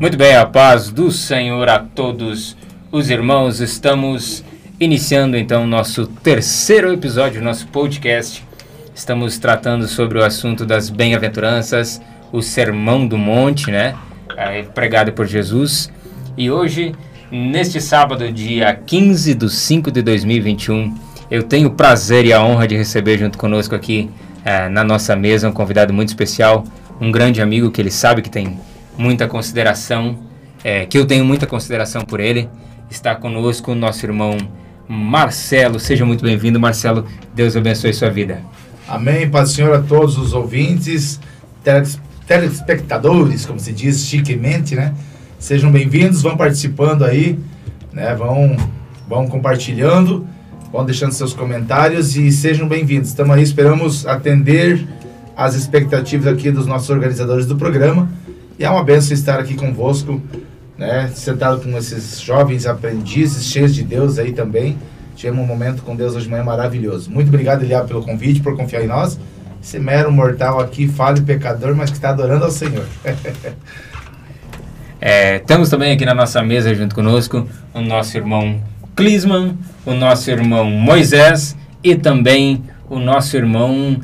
Muito bem, a paz do Senhor a todos os irmãos. Estamos iniciando então nosso terceiro episódio do nosso podcast. Estamos tratando sobre o assunto das bem-aventuranças, o Sermão do Monte, né? É, pregado por Jesus. E hoje, neste sábado, dia 15 de 5 de 2021, eu tenho o prazer e a honra de receber junto conosco aqui é, na nossa mesa um convidado muito especial, um grande amigo que ele sabe que tem muita consideração, é, que eu tenho muita consideração por ele. Está conosco o nosso irmão Marcelo. Seja muito bem-vindo, Marcelo. Deus abençoe sua vida. Amém. Paz do Senhor a todos os ouvintes, telespectadores, como se diz chiquemente, né? Sejam bem-vindos, vão participando aí, né? Vão, vão compartilhando, vão deixando seus comentários e sejam bem-vindos. Estamos aí, esperamos atender as expectativas aqui dos nossos organizadores do programa e é uma benção estar aqui convosco, né, sentado com esses jovens aprendizes, cheios de Deus aí também. Tivemos um momento com Deus hoje de manhã maravilhoso. Muito obrigado, Eliab, pelo convite, por confiar em nós. Esse mero mortal aqui, falho pecador, mas que está adorando ao Senhor. é, temos também aqui na nossa mesa, junto conosco, o nosso irmão Clisman, o nosso irmão Moisés e também o nosso irmão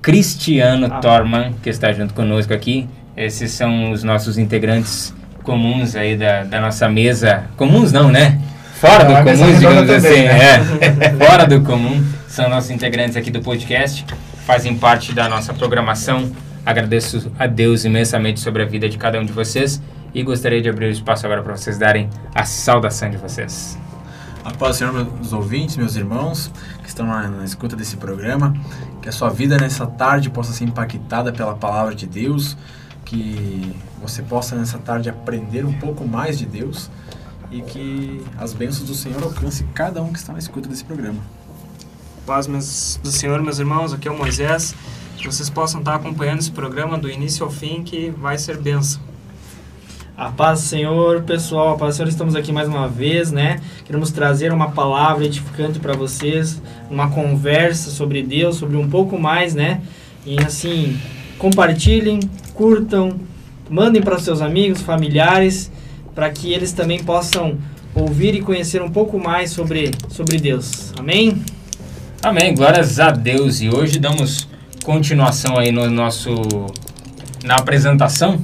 Cristiano ah. Torman, que está junto conosco aqui. Esses são os nossos integrantes comuns aí da, da nossa mesa. Comuns não, né? Fora do comum, digamos assim. Né? É. Fora do comum. São nossos integrantes aqui do podcast. Fazem parte da nossa programação. Agradeço a Deus imensamente sobre a vida de cada um de vocês. E gostaria de abrir o espaço agora para vocês darem a saudação de vocês. A paz do Senhor, meus ouvintes, meus irmãos que estão na, na, escuta desse programa, que a sua vida nessa tarde possa ser impactada pela palavra de Deus, que você possa nessa tarde aprender um pouco mais de Deus e que as bênçãos do Senhor alcance cada um que está na escuta desse programa. Paz meus, do Senhor, meus irmãos, aqui é o Moisés. Que vocês possam estar acompanhando esse programa do início ao fim, que vai ser bênção. A paz do Senhor, pessoal, a paz do Senhor, estamos aqui mais uma vez, né? Queremos trazer uma palavra edificante para vocês, uma conversa sobre Deus, sobre um pouco mais, né? E assim, compartilhem, curtam, mandem para seus amigos, familiares, para que eles também possam ouvir e conhecer um pouco mais sobre, sobre Deus. Amém? Amém. Glórias a Deus. E hoje damos continuação aí no nosso na apresentação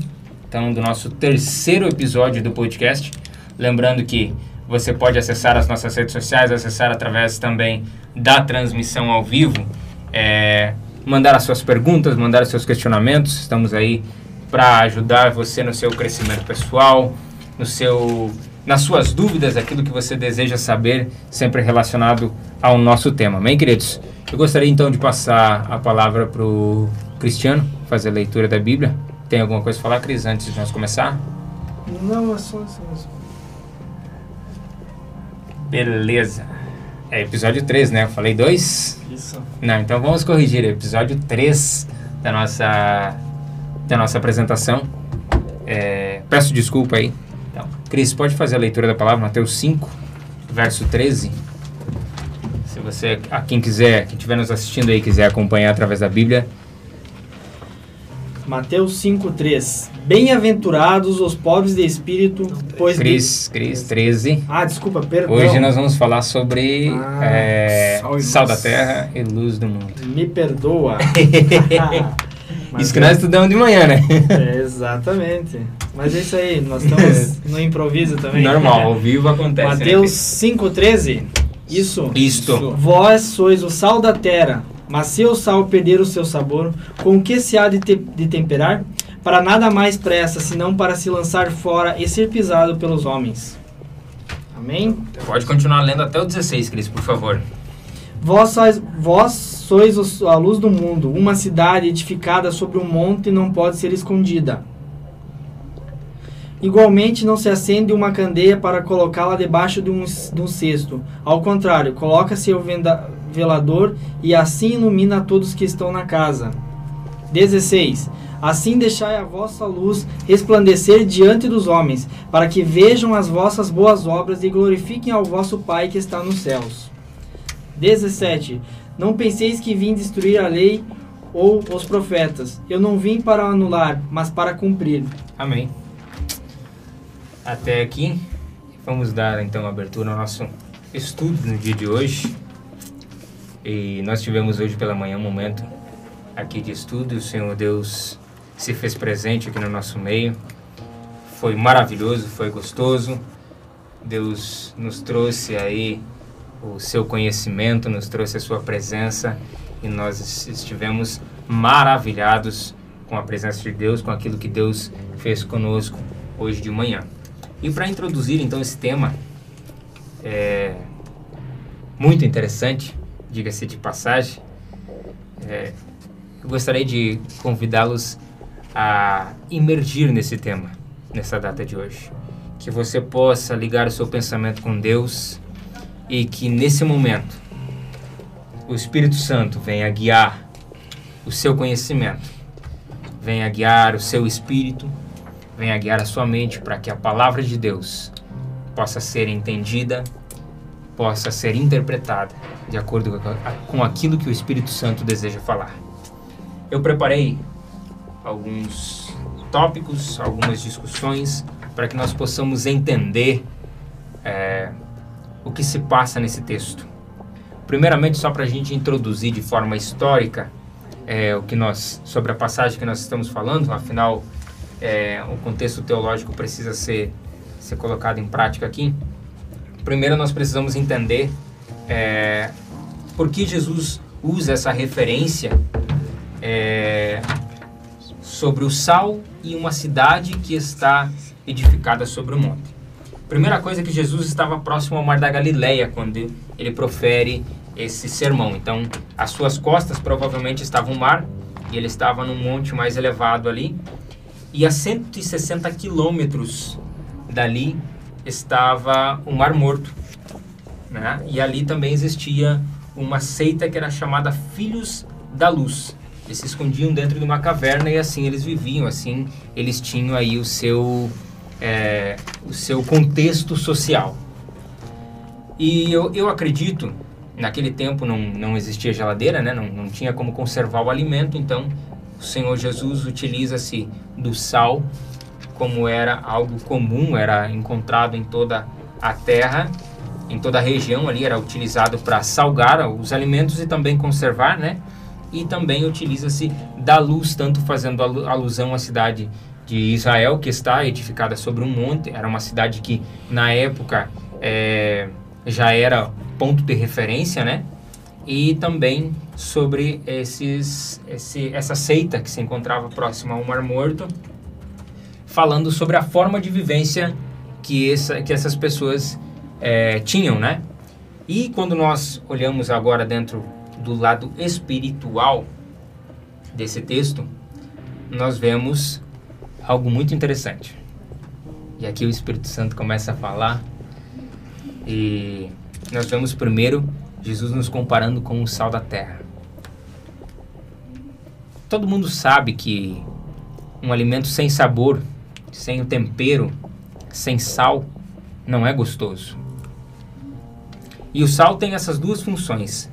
então do nosso terceiro episódio do podcast. Lembrando que você pode acessar as nossas redes sociais, acessar através também da transmissão ao vivo. É, mandar as suas perguntas, mandar os seus questionamentos. Estamos aí para ajudar você no seu crescimento pessoal, no seu nas suas dúvidas, aquilo que você deseja saber, sempre relacionado ao nosso tema. Amém, queridos? Eu gostaria então de passar a palavra para o Cristiano, fazer a leitura da Bíblia. Tem alguma coisa a falar, Cris, antes de nós começar? Não, é só isso. Beleza. É episódio 3, né? Eu falei 2? Isso. Não, então vamos corrigir. Episódio 3 da nossa, da nossa apresentação. É, peço desculpa aí. Então, Cris, pode fazer a leitura da palavra, Mateus 5, verso 13. Se você, a quem quiser, quem estiver nos assistindo aí, quiser acompanhar através da Bíblia. Mateus 5,3 Bem-aventurados os pobres de espírito, pois... Cris, Cris, 13. Ah, desculpa, perdão. Hoje nós vamos falar sobre ah, é, sal, da terra e luz do mundo. Me perdoa. isso que nós estudamos de manhã, né? É, exatamente. Mas é isso aí, nós estamos no improviso também. Normal, ao vivo acontece. Né, Mateus né? 5,13 Isso. Isto. Vós sois o sal da terra. Mas se o sal perder o seu sabor, com que se há de, te de temperar? Para nada mais presta, senão para se lançar fora e ser pisado pelos homens. Amém? Pode continuar lendo até o 16, Cris, por favor. Vós sois, vós sois a luz do mundo. Uma cidade edificada sobre um monte não pode ser escondida. Igualmente, não se acende uma candeia para colocá-la debaixo de um, de um cesto. Ao contrário, coloca-se o venda, velador e assim ilumina todos que estão na casa. 16. Assim deixai a vossa luz resplandecer diante dos homens, para que vejam as vossas boas obras e glorifiquem ao vosso Pai que está nos céus. 17. Não penseis que vim destruir a lei ou os profetas. Eu não vim para anular, mas para cumprir. Amém. até aqui. Vamos dar então abertura ao nosso estudo no dia de hoje. E nós tivemos hoje pela manhã um momento aqui de estudo. O Senhor Deus se fez presente aqui no nosso meio. Foi maravilhoso, foi gostoso. Deus nos trouxe aí o seu conhecimento, nos trouxe a sua presença e nós estivemos maravilhados com a presença de Deus, com aquilo que Deus fez conosco hoje de manhã. E para introduzir então esse tema, é muito interessante, diga-se de passagem, é, eu gostaria de convidá-los a imergir nesse tema, nessa data de hoje. Que você possa ligar o seu pensamento com Deus e que nesse momento o Espírito Santo venha guiar o seu conhecimento, venha guiar o seu espírito, venha guiar a sua mente para que a palavra de Deus possa ser entendida, possa ser interpretada de acordo com aquilo que o Espírito Santo deseja falar. Eu preparei alguns tópicos, algumas discussões para que nós possamos entender é, o que se passa nesse texto. Primeiramente, só para a gente introduzir de forma histórica é, o que nós sobre a passagem que nós estamos falando, afinal, é, o contexto teológico precisa ser ser colocado em prática aqui. Primeiro, nós precisamos entender é, por que Jesus usa essa referência é, sobre o sal e uma cidade que está edificada sobre o monte. Primeira coisa é que Jesus estava próximo ao mar da Galileia quando ele profere esse sermão. Então, as suas costas provavelmente estavam no mar e ele estava num monte mais elevado ali. E a 160 quilômetros dali estava o Mar Morto. Né? E ali também existia uma seita que era chamada Filhos da Luz. Eles se escondiam dentro de uma caverna e assim eles viviam, assim eles tinham aí o seu é, o seu contexto social. E eu, eu acredito, naquele tempo não, não existia geladeira, né? não, não tinha como conservar o alimento, então o Senhor Jesus utiliza-se do sal como era algo comum, era encontrado em toda a terra, em toda a região ali, era utilizado para salgar os alimentos e também conservar, né? E também utiliza-se da luz, tanto fazendo alusão à cidade de Israel, que está edificada sobre um monte. Era uma cidade que, na época, é, já era ponto de referência, né? E também sobre esses, esse, essa seita que se encontrava próxima ao Mar Morto, falando sobre a forma de vivência que, essa, que essas pessoas é, tinham, né? E quando nós olhamos agora dentro do lado espiritual desse texto, nós vemos algo muito interessante. E aqui o Espírito Santo começa a falar e nós vemos primeiro Jesus nos comparando com o sal da terra. Todo mundo sabe que um alimento sem sabor, sem o tempero, sem sal, não é gostoso. E o sal tem essas duas funções.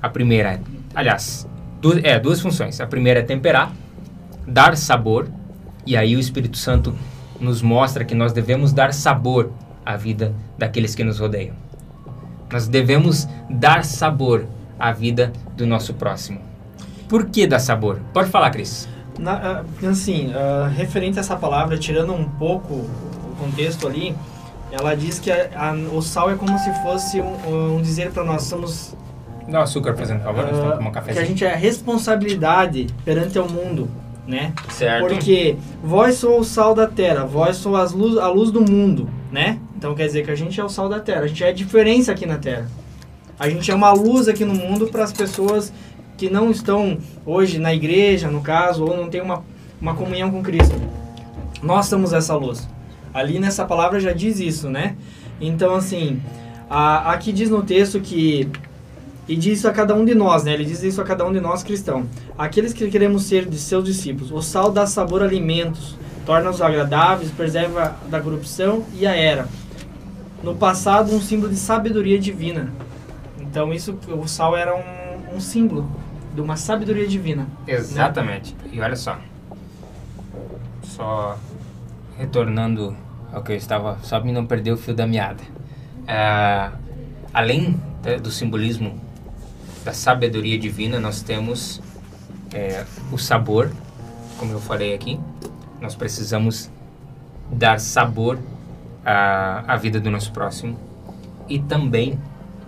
A primeira, aliás, duas, é duas funções. A primeira é temperar, dar sabor e aí o Espírito Santo nos mostra que nós devemos dar sabor à vida daqueles que nos rodeiam. Nós devemos dar sabor à vida do nosso próximo. Por que dar sabor? Pode falar, Cris. Na, ah, assim, uh, referente a essa palavra, tirando um pouco o contexto ali, ela diz que a, a, o sal é como se fosse um, um dizer para nós somos Dá açúcar, por exemplo, favor, uh, um cafezinho. Que a gente é responsabilidade perante o mundo né? Certo. Porque vós sou o sal da terra, vós sou as luz, a luz do mundo, né? Então quer dizer que a gente é o sal da terra, a gente é a diferença aqui na terra. A gente é uma luz aqui no mundo para as pessoas que não estão hoje na igreja, no caso, ou não tem uma, uma comunhão com Cristo. Nós somos essa luz. Ali nessa palavra já diz isso, né? Então, assim, a, aqui diz no texto que e diz isso a cada um de nós, né? Ele diz isso a cada um de nós cristãos. Aqueles que queremos ser de seus discípulos. O sal dá sabor a alimentos, torna-os agradáveis, preserva da corrupção e a era. No passado, um símbolo de sabedoria divina. Então, isso, o sal era um, um símbolo de uma sabedoria divina. Exatamente. Né? E olha só. Só retornando Ok, estava só para não perder o fio da meada. Ah, além né, do simbolismo da sabedoria divina, nós temos é, o sabor, como eu falei aqui. Nós precisamos dar sabor à, à vida do nosso próximo e também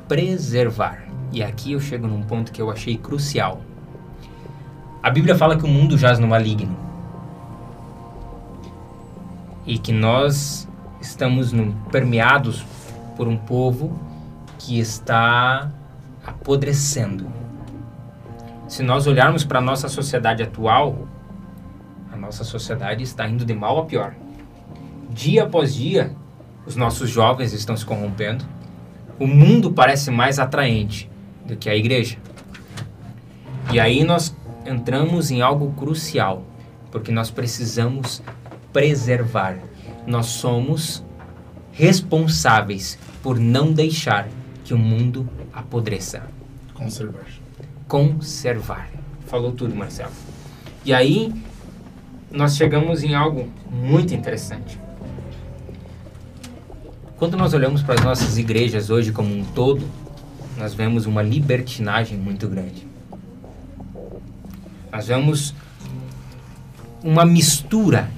preservar. E aqui eu chego num ponto que eu achei crucial. A Bíblia fala que o mundo jaz no maligno e que nós estamos permeados por um povo que está apodrecendo. Se nós olharmos para a nossa sociedade atual, a nossa sociedade está indo de mal a pior. Dia após dia, os nossos jovens estão se corrompendo. O mundo parece mais atraente do que a igreja. E aí nós entramos em algo crucial, porque nós precisamos preservar. Nós somos responsáveis por não deixar que o mundo apodreça. Conservar. Conservar. Falou tudo, Marcelo. E aí, nós chegamos em algo muito interessante. Quando nós olhamos para as nossas igrejas hoje como um todo, nós vemos uma libertinagem muito grande. Nós vemos uma mistura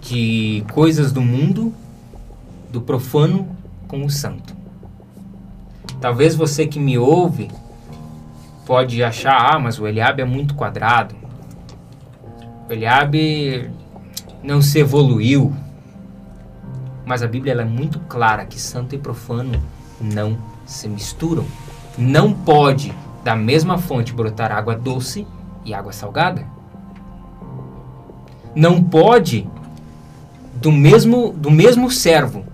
de coisas do mundo, do profano com o santo. Talvez você que me ouve pode achar, ah, mas o Eliabe é muito quadrado. O Eliabe não se evoluiu. Mas a Bíblia é muito clara que santo e profano não se misturam. Não pode da mesma fonte brotar água doce e água salgada. Não pode do mesmo, do mesmo servo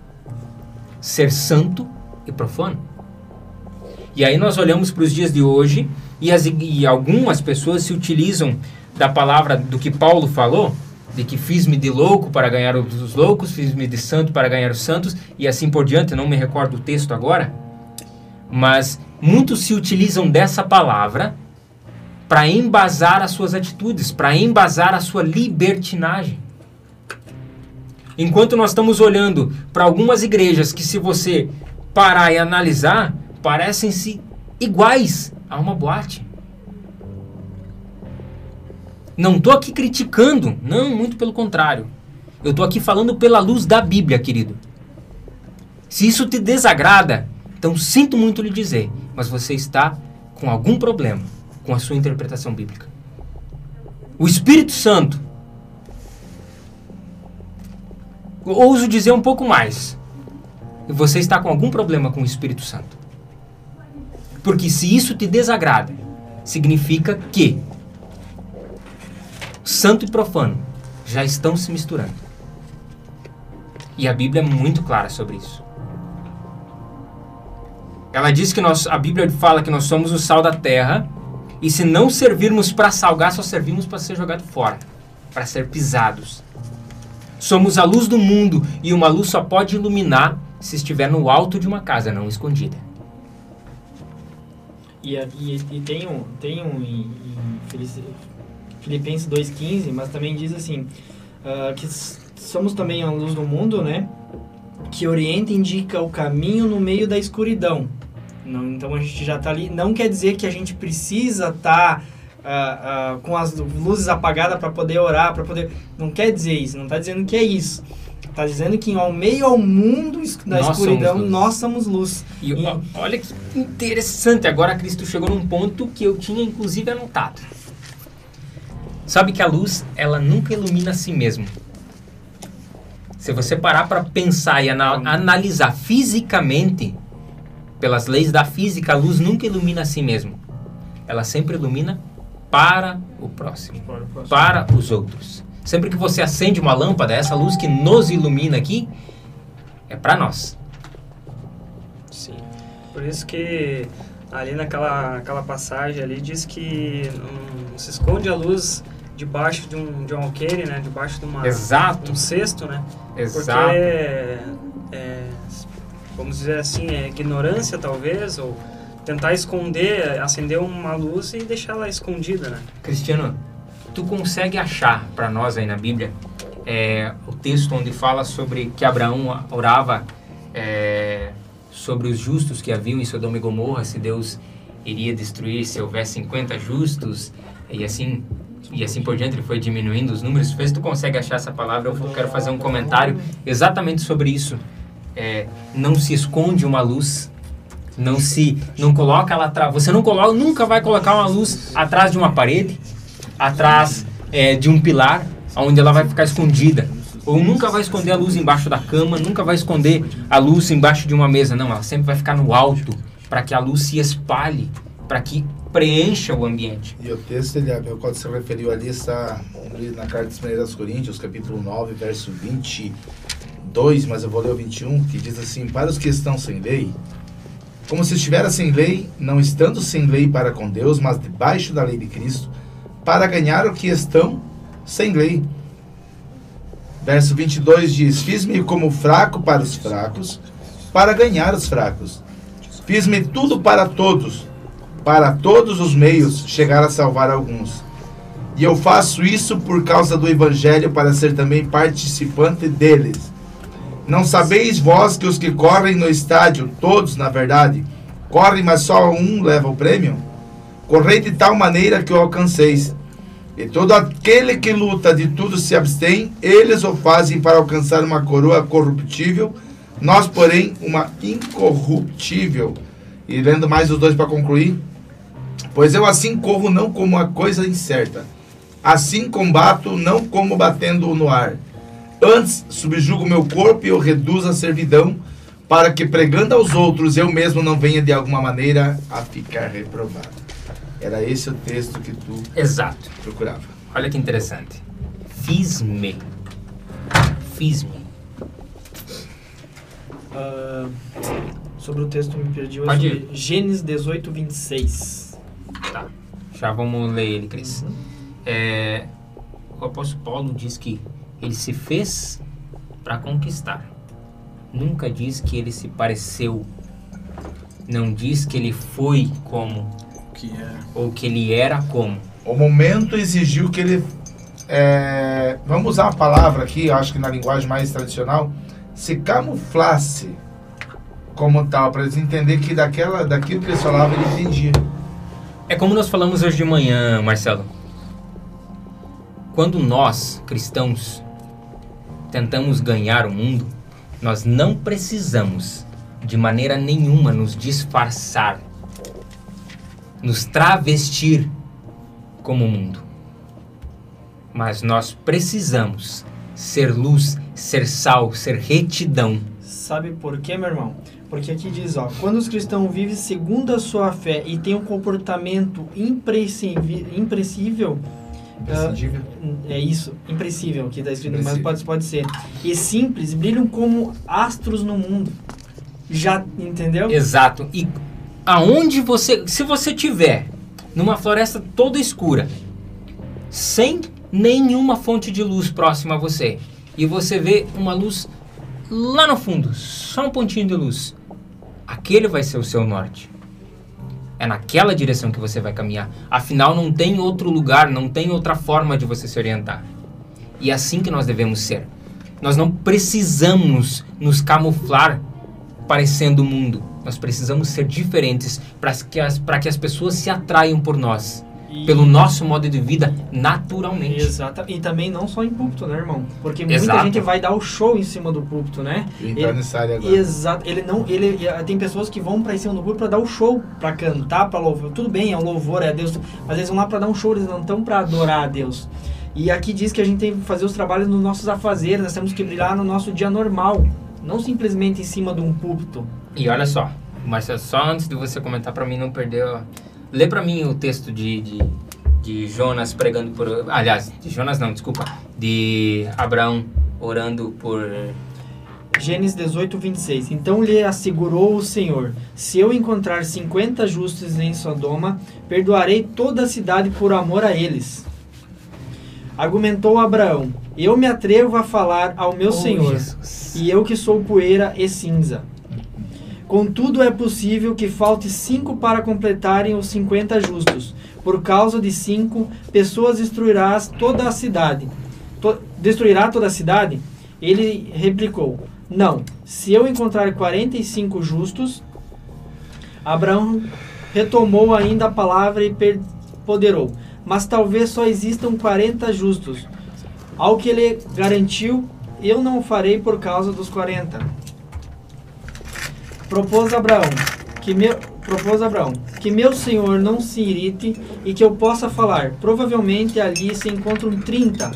ser santo e profano. E aí nós olhamos para os dias de hoje e, as, e algumas pessoas se utilizam da palavra do que Paulo falou, de que fiz-me de louco para ganhar os loucos, fiz-me de santo para ganhar os santos, e assim por diante, não me recordo o texto agora, mas muitos se utilizam dessa palavra para embasar as suas atitudes, para embasar a sua libertinagem. Enquanto nós estamos olhando para algumas igrejas que, se você parar e analisar, parecem-se iguais a uma boate. Não estou aqui criticando, não, muito pelo contrário. Eu estou aqui falando pela luz da Bíblia, querido. Se isso te desagrada, então sinto muito lhe dizer, mas você está com algum problema com a sua interpretação bíblica. O Espírito Santo ouso dizer um pouco mais. Você está com algum problema com o Espírito Santo. Porque se isso te desagrada, significa que santo e profano já estão se misturando. E a Bíblia é muito clara sobre isso. Ela diz que nós, a Bíblia fala que nós somos o sal da terra, e se não servirmos para salgar, só servimos para ser jogado fora, para ser pisados. Somos a luz do mundo e uma luz só pode iluminar se estiver no alto de uma casa, não escondida. E, e, e tem um, tem um Filipenses 2,15, mas também diz assim, uh, que somos também a luz do mundo, né? Que orienta e indica o caminho no meio da escuridão. Não, então a gente já está ali. Não quer dizer que a gente precisa estar... Tá uh, uh, com as luzes apagadas para poder orar, para poder. Não quer dizer isso, não está dizendo que é isso. Está dizendo que ao meio ao mundo da nós escuridão, somos nós somos luz. E, e, olha que interessante, agora Cristo chegou num ponto que eu tinha inclusive anotado. Sabe que a luz, ela nunca ilumina a si mesma. Se você parar para pensar e ana analisar fisicamente, pelas leis da física, a luz nunca ilumina a si mesma. Ela sempre ilumina para o próximo, para, o próximo. para os outros. Sempre que você acende uma lâmpada, essa luz que nos ilumina aqui é para nós. Sim. Por isso que ali naquela aquela passagem ali diz que um, se esconde a luz debaixo de um, de um alqueire, né? Debaixo de uma, Exato. um cesto, né? Exato. Porque, é, é, vamos dizer assim, é ignorância talvez, ou tentar esconder, acender uma luz e deixar ela escondida, né? Cristiano, tu consegue achar para nós aí na Bíblia é, o texto onde fala sobre que Abraão orava é, sobre os justos que haviam em Sodoma e Gomorra, se Deus iria destruir se houver 50 justos e assim e assim por diante, ele foi diminuindo os números. Vê se tu consegue achar essa palavra, eu quero fazer um comentário exatamente sobre isso. É, não se esconde uma luz, não se não coloca ela atrás. Você não coloca, nunca vai colocar uma luz atrás de uma parede, atrás é, de um pilar, onde ela vai ficar escondida. Ou nunca vai esconder a luz embaixo da cama, nunca vai esconder a luz embaixo de uma mesa. Não, ela sempre vai ficar no alto, para que a luz se espalhe, para que preencha o ambiente. E o texto, ele, quando se referiu ali, está na carta dos Primeiros Coríntios, capítulo 9, verso 22, mas eu vou ler o 21, que diz assim, para os que estão sem lei, como se estivera sem lei, não estando sem lei para com Deus, mas debaixo da lei de Cristo, para ganhar o que estão sem lei. Verso 22 diz: Fiz-me como fraco para os fracos, para ganhar os fracos. Fiz-me tudo para todos, para todos os meios chegar a salvar alguns. E eu faço isso por causa do Evangelho, para ser também participante deles. Não sabeis vós que os que correm no estádio, todos na verdade, correm, mas só um leva o prêmio? Correi de tal maneira que o alcanceis. E todo aquele que luta de tudo se abstém, eles o fazem para alcançar uma coroa corruptível, nós, porém, uma incorruptível. E lendo mais os dois para concluir. Pois eu assim corro não como uma coisa incerta. Assim combato não como batendo no ar. Antes subjugo meu corpo e eu reduzo a servidão, para que pregando aos outros eu mesmo não venha de alguma maneira a ficar reprovado. Era esse o texto que tu Exato. procurava. Olha que interessante. Fiz-me. Fiz-me. Ah, sobre o texto me perdi. Pode Gênesis 18, 26. Tá. Já vamos ler ele, Cris. É, o apóstolo Paulo diz que ele se fez para conquistar. Nunca diz que ele se pareceu. Não diz que ele foi como Que é ou que ele era como. O momento exigiu que ele. é, vamos usar uma palavra aqui, acho que na linguagem mais tradicional, se camuflasse como tal, para eles entenderem que daquela, daquilo que eles falavam ele entendia. É como nós falamos hoje de manhã, Marcelo. Quando nós, cristãos, tentamos ganhar o mundo, nós não precisamos de maneira nenhuma nos disfarçar, nos travestir como o mundo. Mas nós precisamos ser luz, ser sal, ser retidão. Sabe por quê, meu irmão? Porque aqui diz, ó, quando os cristãos vivem segundo a sua fé e têm um comportamento Imprescindível. é isso, impressível que está escrito, mas pode, pode ser, e simples, brilham como astros no mundo. Já, entendeu? Exato. E aonde você, se você tiver numa floresta toda escura, sem nenhuma fonte de luz próxima a você, e você vê uma luz lá no fundo, só um pontinho de luz, aquele vai ser o seu norte. É naquela direção que você vai caminhar. Afinal, não tem outro lugar, não tem outra forma de você se orientar. E é assim que nós devemos ser. Nós não precisamos nos camuflar parecendo o mundo. Nós precisamos ser diferentes para que, as, que as pessoas se atraiam por nós, E- pelo nosso modo de vida, naturalmente. Exato. E também não só em púlpito, né, irmão? Porque muita Exato. gente vai dar o show em cima do púlpito, né? Entrar Ele- nessa área agora. Exato. Ele não, ele e, tem pessoas que vão pra em cima do púlpito pra dar o show, pra cantar, pra louvar. Tudo bem, é um louvor, é a Deus, mas eles vão lá pra dar um show, eles não estão pra adorar a Deus. E aqui diz que a gente tem que fazer os trabalhos nos nossos afazeres, nós temos que brilhar no nosso dia normal, não simplesmente em cima de um púlpito. E olha só, Marcelo, só antes de você comentar para mim não perder, lê para mim o texto de, de, de Jonas pregando por, aliás, de Jonas não, desculpa, de Abraão orando por Gênesis 18, 26. Então lhe assegurou o Senhor: Se eu encontrar 50 justos em Sodoma, perdoarei toda a cidade por amor a eles. Argumentou Abraão: Eu me atrevo a falar ao meu Oh, Senhor, Jesus. e eu que sou poeira e cinza. Contudo, é possível que falte cinco para completarem os 50 justos. Por causa de cinco, pessoas destruirás toda a cidade. to- destruirá toda a cidade? Ele replicou: Não. Se eu encontrar 45 justos, Abraão retomou ainda a palavra e poderou. Mas talvez só existam 40 justos. Ao que ele garantiu, eu não farei por causa dos 40. Propôs Abraão que meu propôs Abraão que meu senhor não se irrite e que eu possa falar. Provavelmente ali se encontram 30.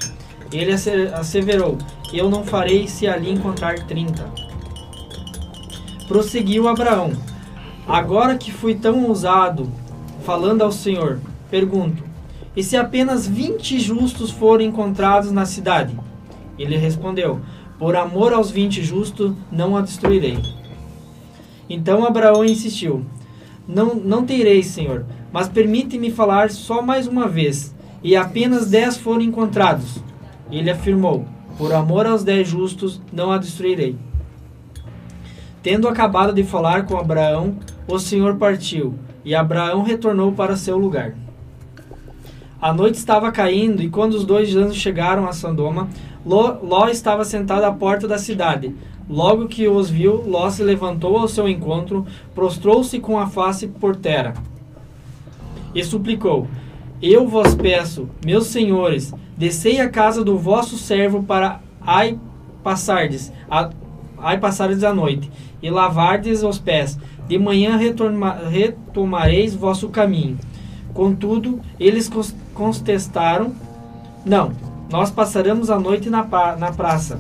Ele asse- asseverou: Eu não farei se ali encontrar 30. Prosseguiu Abraão: Agora que fui tão ousado, falando ao Senhor, pergunto: E se apenas 20 justos forem encontrados na cidade? Ele respondeu: Por amor aos 20 justos, não a destruirei. Então Abraão insistiu: Não, não tereis, Senhor, mas permite-me falar só mais uma vez, e apenas dez forem encontrados. Ele afirmou: Por amor aos dez justos, não a destruirei. Tendo acabado de falar com Abraão, o Senhor partiu, e Abraão retornou para seu lugar. A noite estava caindo, e quando os dois anjos chegaram a Sodoma, Ló, Ló estava sentado à porta da cidade. Logo que os viu, Ló se levantou ao seu encontro, prostrou-se com a face por terra e suplicou: Eu vos peço, meus senhores, descei à casa do vosso servo para ai passardes, a, ai passardes a noite, e lavardes os pés. De manhã retomareis vosso caminho. Contudo, eles contestaram: Não, nós passaremos a noite na, na praça.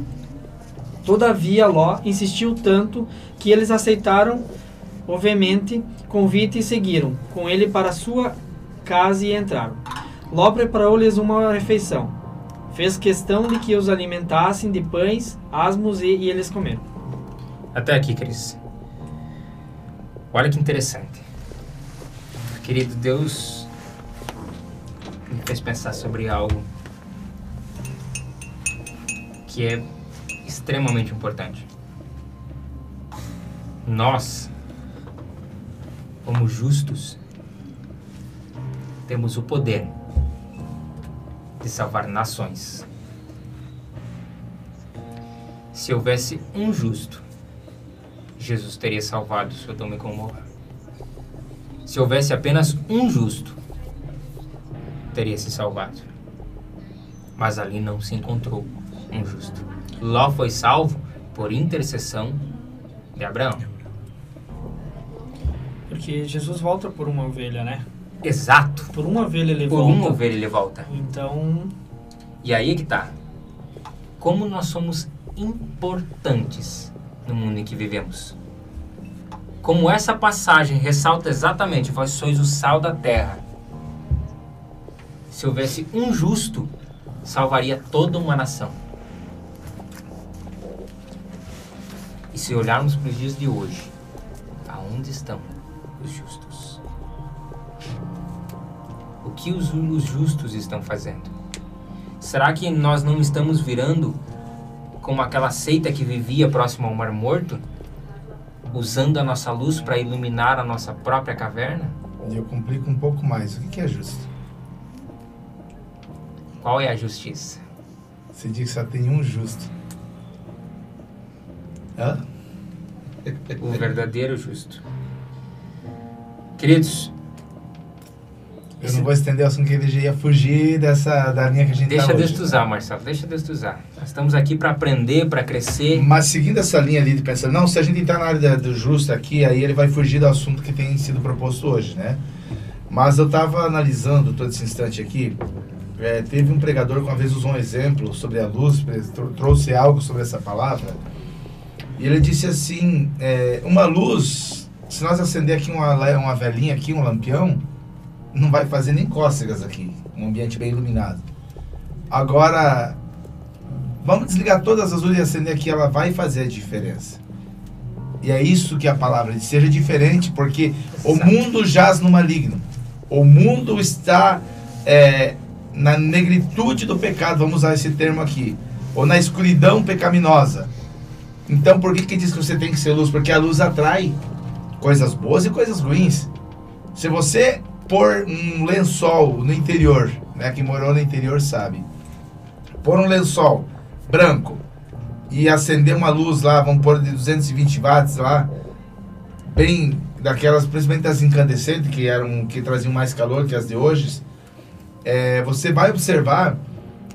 Todavia, Ló insistiu tanto que eles aceitaram, obviamente, convite e seguiram com ele para sua casa e entraram. Ló preparou-lhes uma refeição. Fez questão de que os alimentassem de pães, asmos e, e eles comeram. Até aqui, Cris. Olha que interessante. Querido Deus, me fez pensar sobre algo que é extremamente importante. Nós, como justos, temos o poder de salvar nações. Se houvesse um justo, Jesus teria salvado Sodoma e Gomorra. Se houvesse apenas um justo, teria se salvado. Mas ali não se encontrou um justo. Ló foi salvo por intercessão de Abraão. Porque Jesus volta por uma ovelha, né? Exato. Por uma ovelha ele Por volta. uma ovelha ele volta. Então, E aí é que tá. Como nós somos importantes no mundo em que vivemos. Como essa passagem ressalta exatamente, vós sois o sal da terra. Se houvesse um justo, salvaria toda uma nação. Se olharmos para os dias de hoje, aonde estão os justos? O que os, os justos estão fazendo? Será que nós não estamos virando como aquela seita que vivia próximo ao Mar Morto, usando a nossa luz para iluminar a nossa própria caverna? Eu complico um pouco mais. O que que é justo? Qual é a justiça? Você diz que só tem um justo. Hã? O verdadeiro justo. Queridos, Eu não vou estender o assunto que ele ia fugir dessa da linha que a gente deixa tá Deus hoje. te usar, Marcelo, deixa Deus te usar. Nós estamos aqui para aprender, para crescer. Mas seguindo essa linha ali de pensar, não, se a gente entrar na área do justo aqui, aí ele vai fugir do assunto que tem sido proposto hoje, né? Mas eu estava analisando todo esse instante aqui. é, teve um pregador que uma vez usou um exemplo sobre a luz, trou- trouxe algo sobre essa palavra. E ele disse assim: é, uma luz, se nós acender aqui uma, uma velinha, aqui, um lampião, não vai fazer nem cócegas aqui. Um ambiente bem iluminado. Agora, vamos desligar todas as luzes e acender aqui, ela vai fazer a diferença. E é isso que a palavra diz, seja diferente, porque o mundo jaz no maligno. O mundo está é, na negritude do pecado, vamos usar esse termo aqui, ou na escuridão pecaminosa. Então, por que que diz que você tem que ser luz? Porque a luz atrai coisas boas e coisas ruins. Se você pôr um lençol no interior, né, quem morou no interior sabe, pôr um lençol branco e acender uma luz lá, vamos pôr de 220 watts lá, bem daquelas, principalmente as incandescentes, que eram que traziam mais calor que as de hoje, é, você vai observar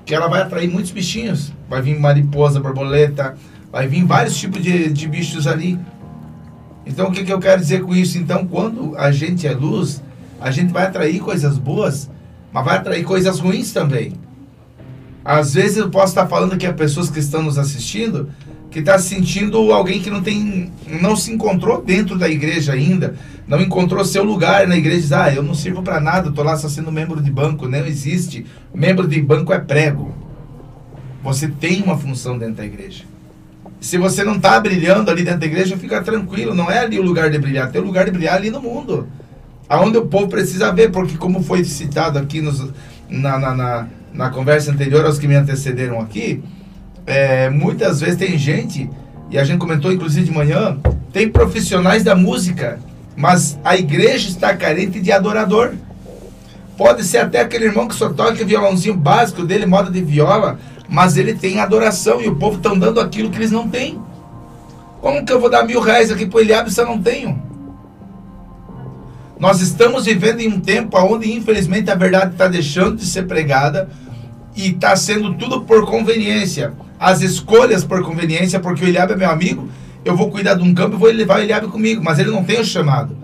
que ela vai atrair muitos bichinhos. Vai vir mariposa, borboleta, vai vir vários tipos de, de bichos ali. Então, o que, que eu quero dizer com isso? Então, quando a gente é luz, a gente vai atrair coisas boas, mas vai atrair coisas ruins também. Às vezes eu posso estar falando aqui a pessoas que estão nos assistindo que está sentindo alguém que não tem, não se encontrou dentro da igreja ainda, não encontrou seu lugar na igreja, diz, ah, eu não sirvo para nada, estou lá só sendo membro de banco, não existe. Membro de banco é prego. Você tem uma função dentro da igreja. Se você não está brilhando ali dentro da igreja, fica tranquilo, não é ali o lugar de brilhar, tem o lugar de brilhar ali no mundo. Aonde o povo precisa ver, porque como foi citado aqui nos, na, na, na na conversa anterior aos que me antecederam aqui, é, muitas vezes tem gente, e a gente comentou inclusive de manhã, tem profissionais da música, mas a igreja está carente de adorador. Pode ser até aquele irmão que só toca o violãozinho básico dele, moda de viola, mas ele tem adoração e o povo estão dando aquilo que eles não têm. Como que eu vou dar mil reais aqui para o Eliabe se eu não tenho? Nós estamos vivendo em um tempo onde, infelizmente, a verdade está deixando de ser pregada e está sendo tudo por conveniência. As escolhas por conveniência, porque o Eliabe é meu amigo, eu vou cuidar de um campo e vou levar o Eliabe comigo, mas ele não tem o chamado.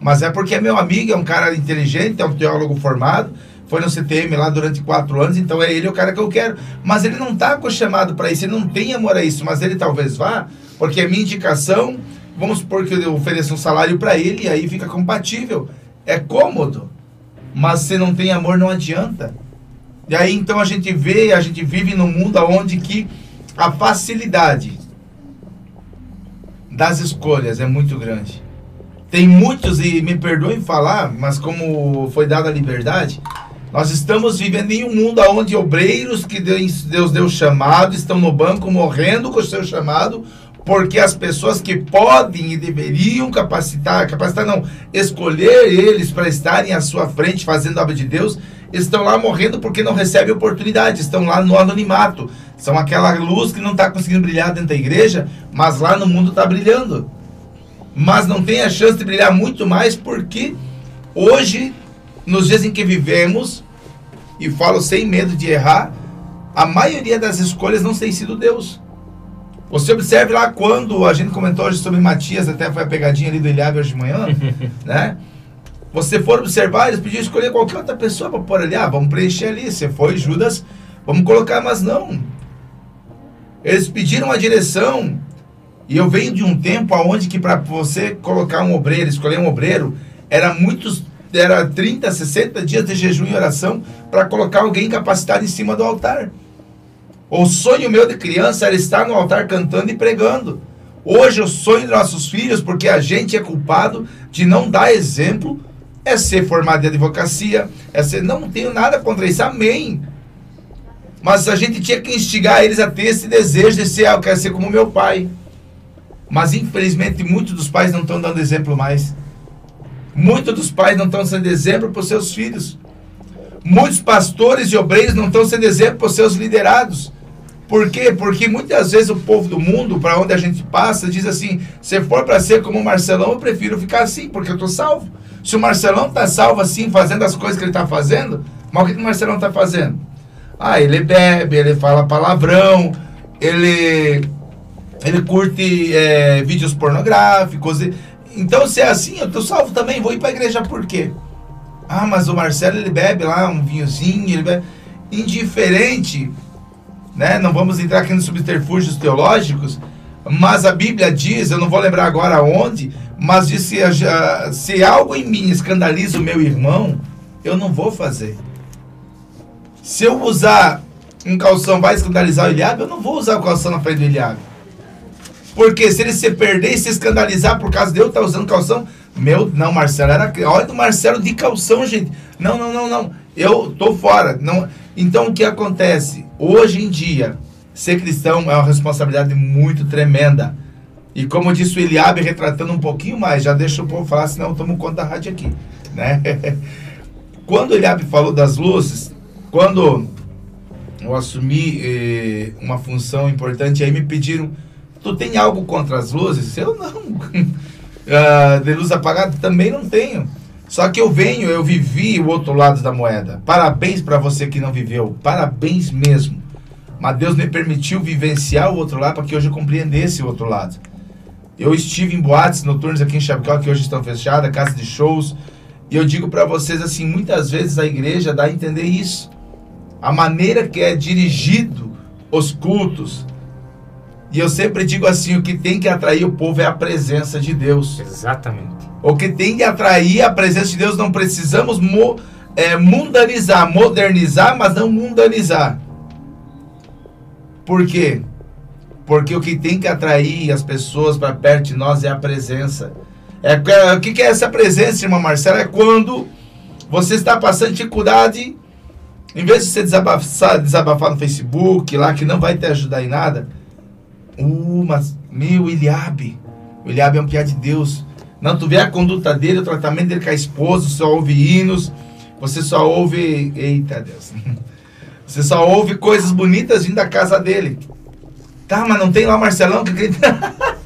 Mas é porque é meu amigo, é um cara inteligente, é um teólogo formado, foi no CTM lá durante quatro anos, então é ele o cara que eu quero. Mas ele não está com o chamado para isso, ele não tem amor a isso, mas ele talvez vá, porque é minha indicação vamos supor que eu ofereça um salário para ele e aí fica compatível. É cômodo. Mas se não tem amor, não adianta. E aí então a gente vê, a gente vive num mundo onde que a facilidade das escolhas é muito grande. Tem muitos, e me perdoem falar, mas como foi dada a liberdade, nós estamos vivendo em um mundo onde obreiros que Deus, deu chamado estão no banco morrendo com o seu chamado, porque as pessoas que podem e deveriam capacitar, capacitar não, escolher eles para estarem à sua frente fazendo a obra de Deus, estão lá morrendo porque não recebem oportunidade, estão lá no anonimato. São aquela luz que não está conseguindo brilhar dentro da igreja, mas lá no mundo está brilhando. Mas não tem a chance de brilhar muito mais porque hoje, nos dias em que vivemos, e falo sem medo de errar, a maioria das escolhas não tem sido Deus. Você observe lá quando a gente comentou hoje sobre Matias, até foi a pegadinha ali do Eliabe hoje de manhã, né? Você for observar, eles pediam escolher qualquer outra pessoa para pôr ali. Ah, vamos preencher ali. Você foi Judas, vamos colocar, mas não. Eles pediram a direção. E eu venho de um tempo onde que para você colocar um obreiro, escolher um obreiro, era muitos era 30, 60 dias de jejum e oração para colocar alguém capacitado em cima do altar. O sonho meu de criança era estar no altar cantando e pregando. Hoje o sonho dos nossos filhos, porque a gente é culpado de não dar exemplo, é ser formado em advocacia, é ser. Não tenho nada contra isso, amém. Mas a gente tinha que instigar eles a ter esse desejo de ser, ah, eu quero ser como meu pai. Mas infelizmente muitos dos pais não estão dando exemplo mais. Muitos dos pais não estão sendo exemplo para os seus filhos. Muitos pastores e obreiros não estão sendo exemplo para os seus liderados. Por quê? Porque muitas vezes o povo do mundo, para onde a gente passa, diz assim: se for para ser como o Marcelão, eu prefiro ficar assim, porque eu estou salvo. Se o Marcelão está salvo assim, fazendo as coisas que ele está fazendo, mas o que, o Marcelão está fazendo? Ah, ele bebe, ele fala palavrão, ele, ele curte é, vídeos pornográficos. Então, se é assim, eu estou salvo também, vou ir para a igreja por quê? Ah, mas o Marcelo ele bebe lá um vinhozinho, ele bebe. Indiferente né? Não vamos entrar aqui nos subterfúgios teológicos, mas a Bíblia diz, eu não vou lembrar agora onde, mas diz se, se algo em mim escandaliza o meu irmão, eu não vou fazer. Se eu usar um calção vai escandalizar o Eliabe, eu não vou usar o calção na frente do Eliabe. Porque se ele se perder e se escandalizar por causa de eu estar usando calção, meu, não, Marcelo era. Olha do Marcelo de calção, gente. Não, não, não, não. Eu tô fora. Não. Então o que acontece? Hoje em dia, ser cristão é uma responsabilidade muito tremenda. E como disse o Eliabe, retratando um pouquinho mais, já deixa o povo falar, senão eu tomo conta da rádio aqui. Né? quando o Eliabe falou das luzes, quando eu assumi eh, uma função importante, aí me pediram, tu tem algo contra as luzes? Eu não. Ah, de luz apagada também não tenho. Só que eu venho, eu vivi o outro lado da moeda. Parabéns para você que não viveu, parabéns mesmo. Mas Deus me permitiu vivenciar o outro lado para que hoje eu compreendesse o outro lado. Eu estive em boates noturnas aqui em Chapecó, que hoje estão fechadas, casa de shows. E eu digo para vocês assim, muitas vezes a igreja dá a entender isso. A maneira que é dirigido os cultos. E eu sempre digo assim, o que tem que atrair o povo é a presença de Deus. Exatamente. O que tem de atrair a presença de Deus, não precisamos mo, é, mundanizar, modernizar, mas não mundanizar. Por quê? Porque o que tem que atrair as pessoas para perto de nós é a presença. É, o que, que é essa presença, irmã Marcela? É quando você está passando dificuldade, em vez de você desabafar, desabafar no Facebook, lá que não vai te ajudar em nada. Uh, mas, meu, Eliabe. O Eliabe é um piá de Deus. Não, tu vê a conduta dele, o tratamento dele com a esposa, só ouve hinos, você só ouve. Eita Deus. Você só ouve coisas bonitas vindo da casa dele. Tá, mas não tem lá Marcelão que crente.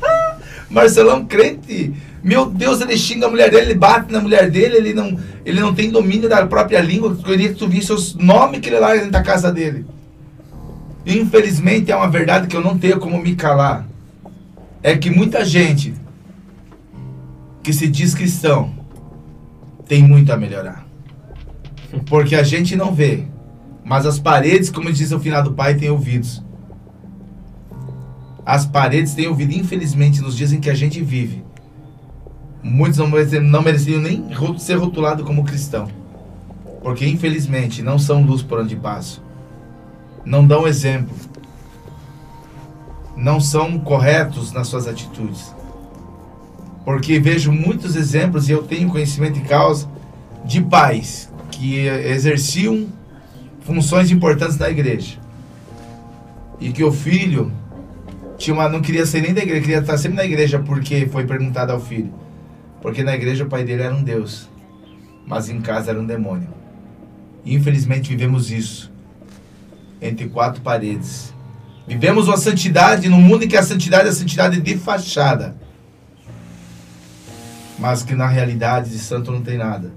Marcelão crente. Meu Deus, ele xinga a mulher dele, ele bate na mulher dele, ele não, ele não tem domínio da própria língua. Eu queria que tu visse os nomes que ele lá dentro da casa dele. Infelizmente é uma verdade que eu não tenho como me calar. É que muita gente que se diz cristão tem muito a melhorar. Porque a gente não vê, mas as paredes, como diz o finado pai, têm ouvidos. As paredes têm ouvido, infelizmente, nos dias em que a gente vive. Muitos não mereciam, não mereciam nem ser rotulado como cristão. Porque, infelizmente, não são luz por onde passam. Não dão exemplo. Não são corretos nas suas atitudes. Porque vejo muitos exemplos e eu tenho conhecimento de causa de pais que exerciam funções importantes na igreja. E que o filho tinha uma, não queria ser nem da igreja, queria estar sempre na igreja porque foi perguntado ao filho. Porque na igreja o pai dele era um Deus, mas em casa era um demônio. Infelizmente vivemos isso entre quatro paredes. Vivemos uma santidade no mundo em que a santidade é a santidade de fachada. Mas que na realidade de santo não tem nada.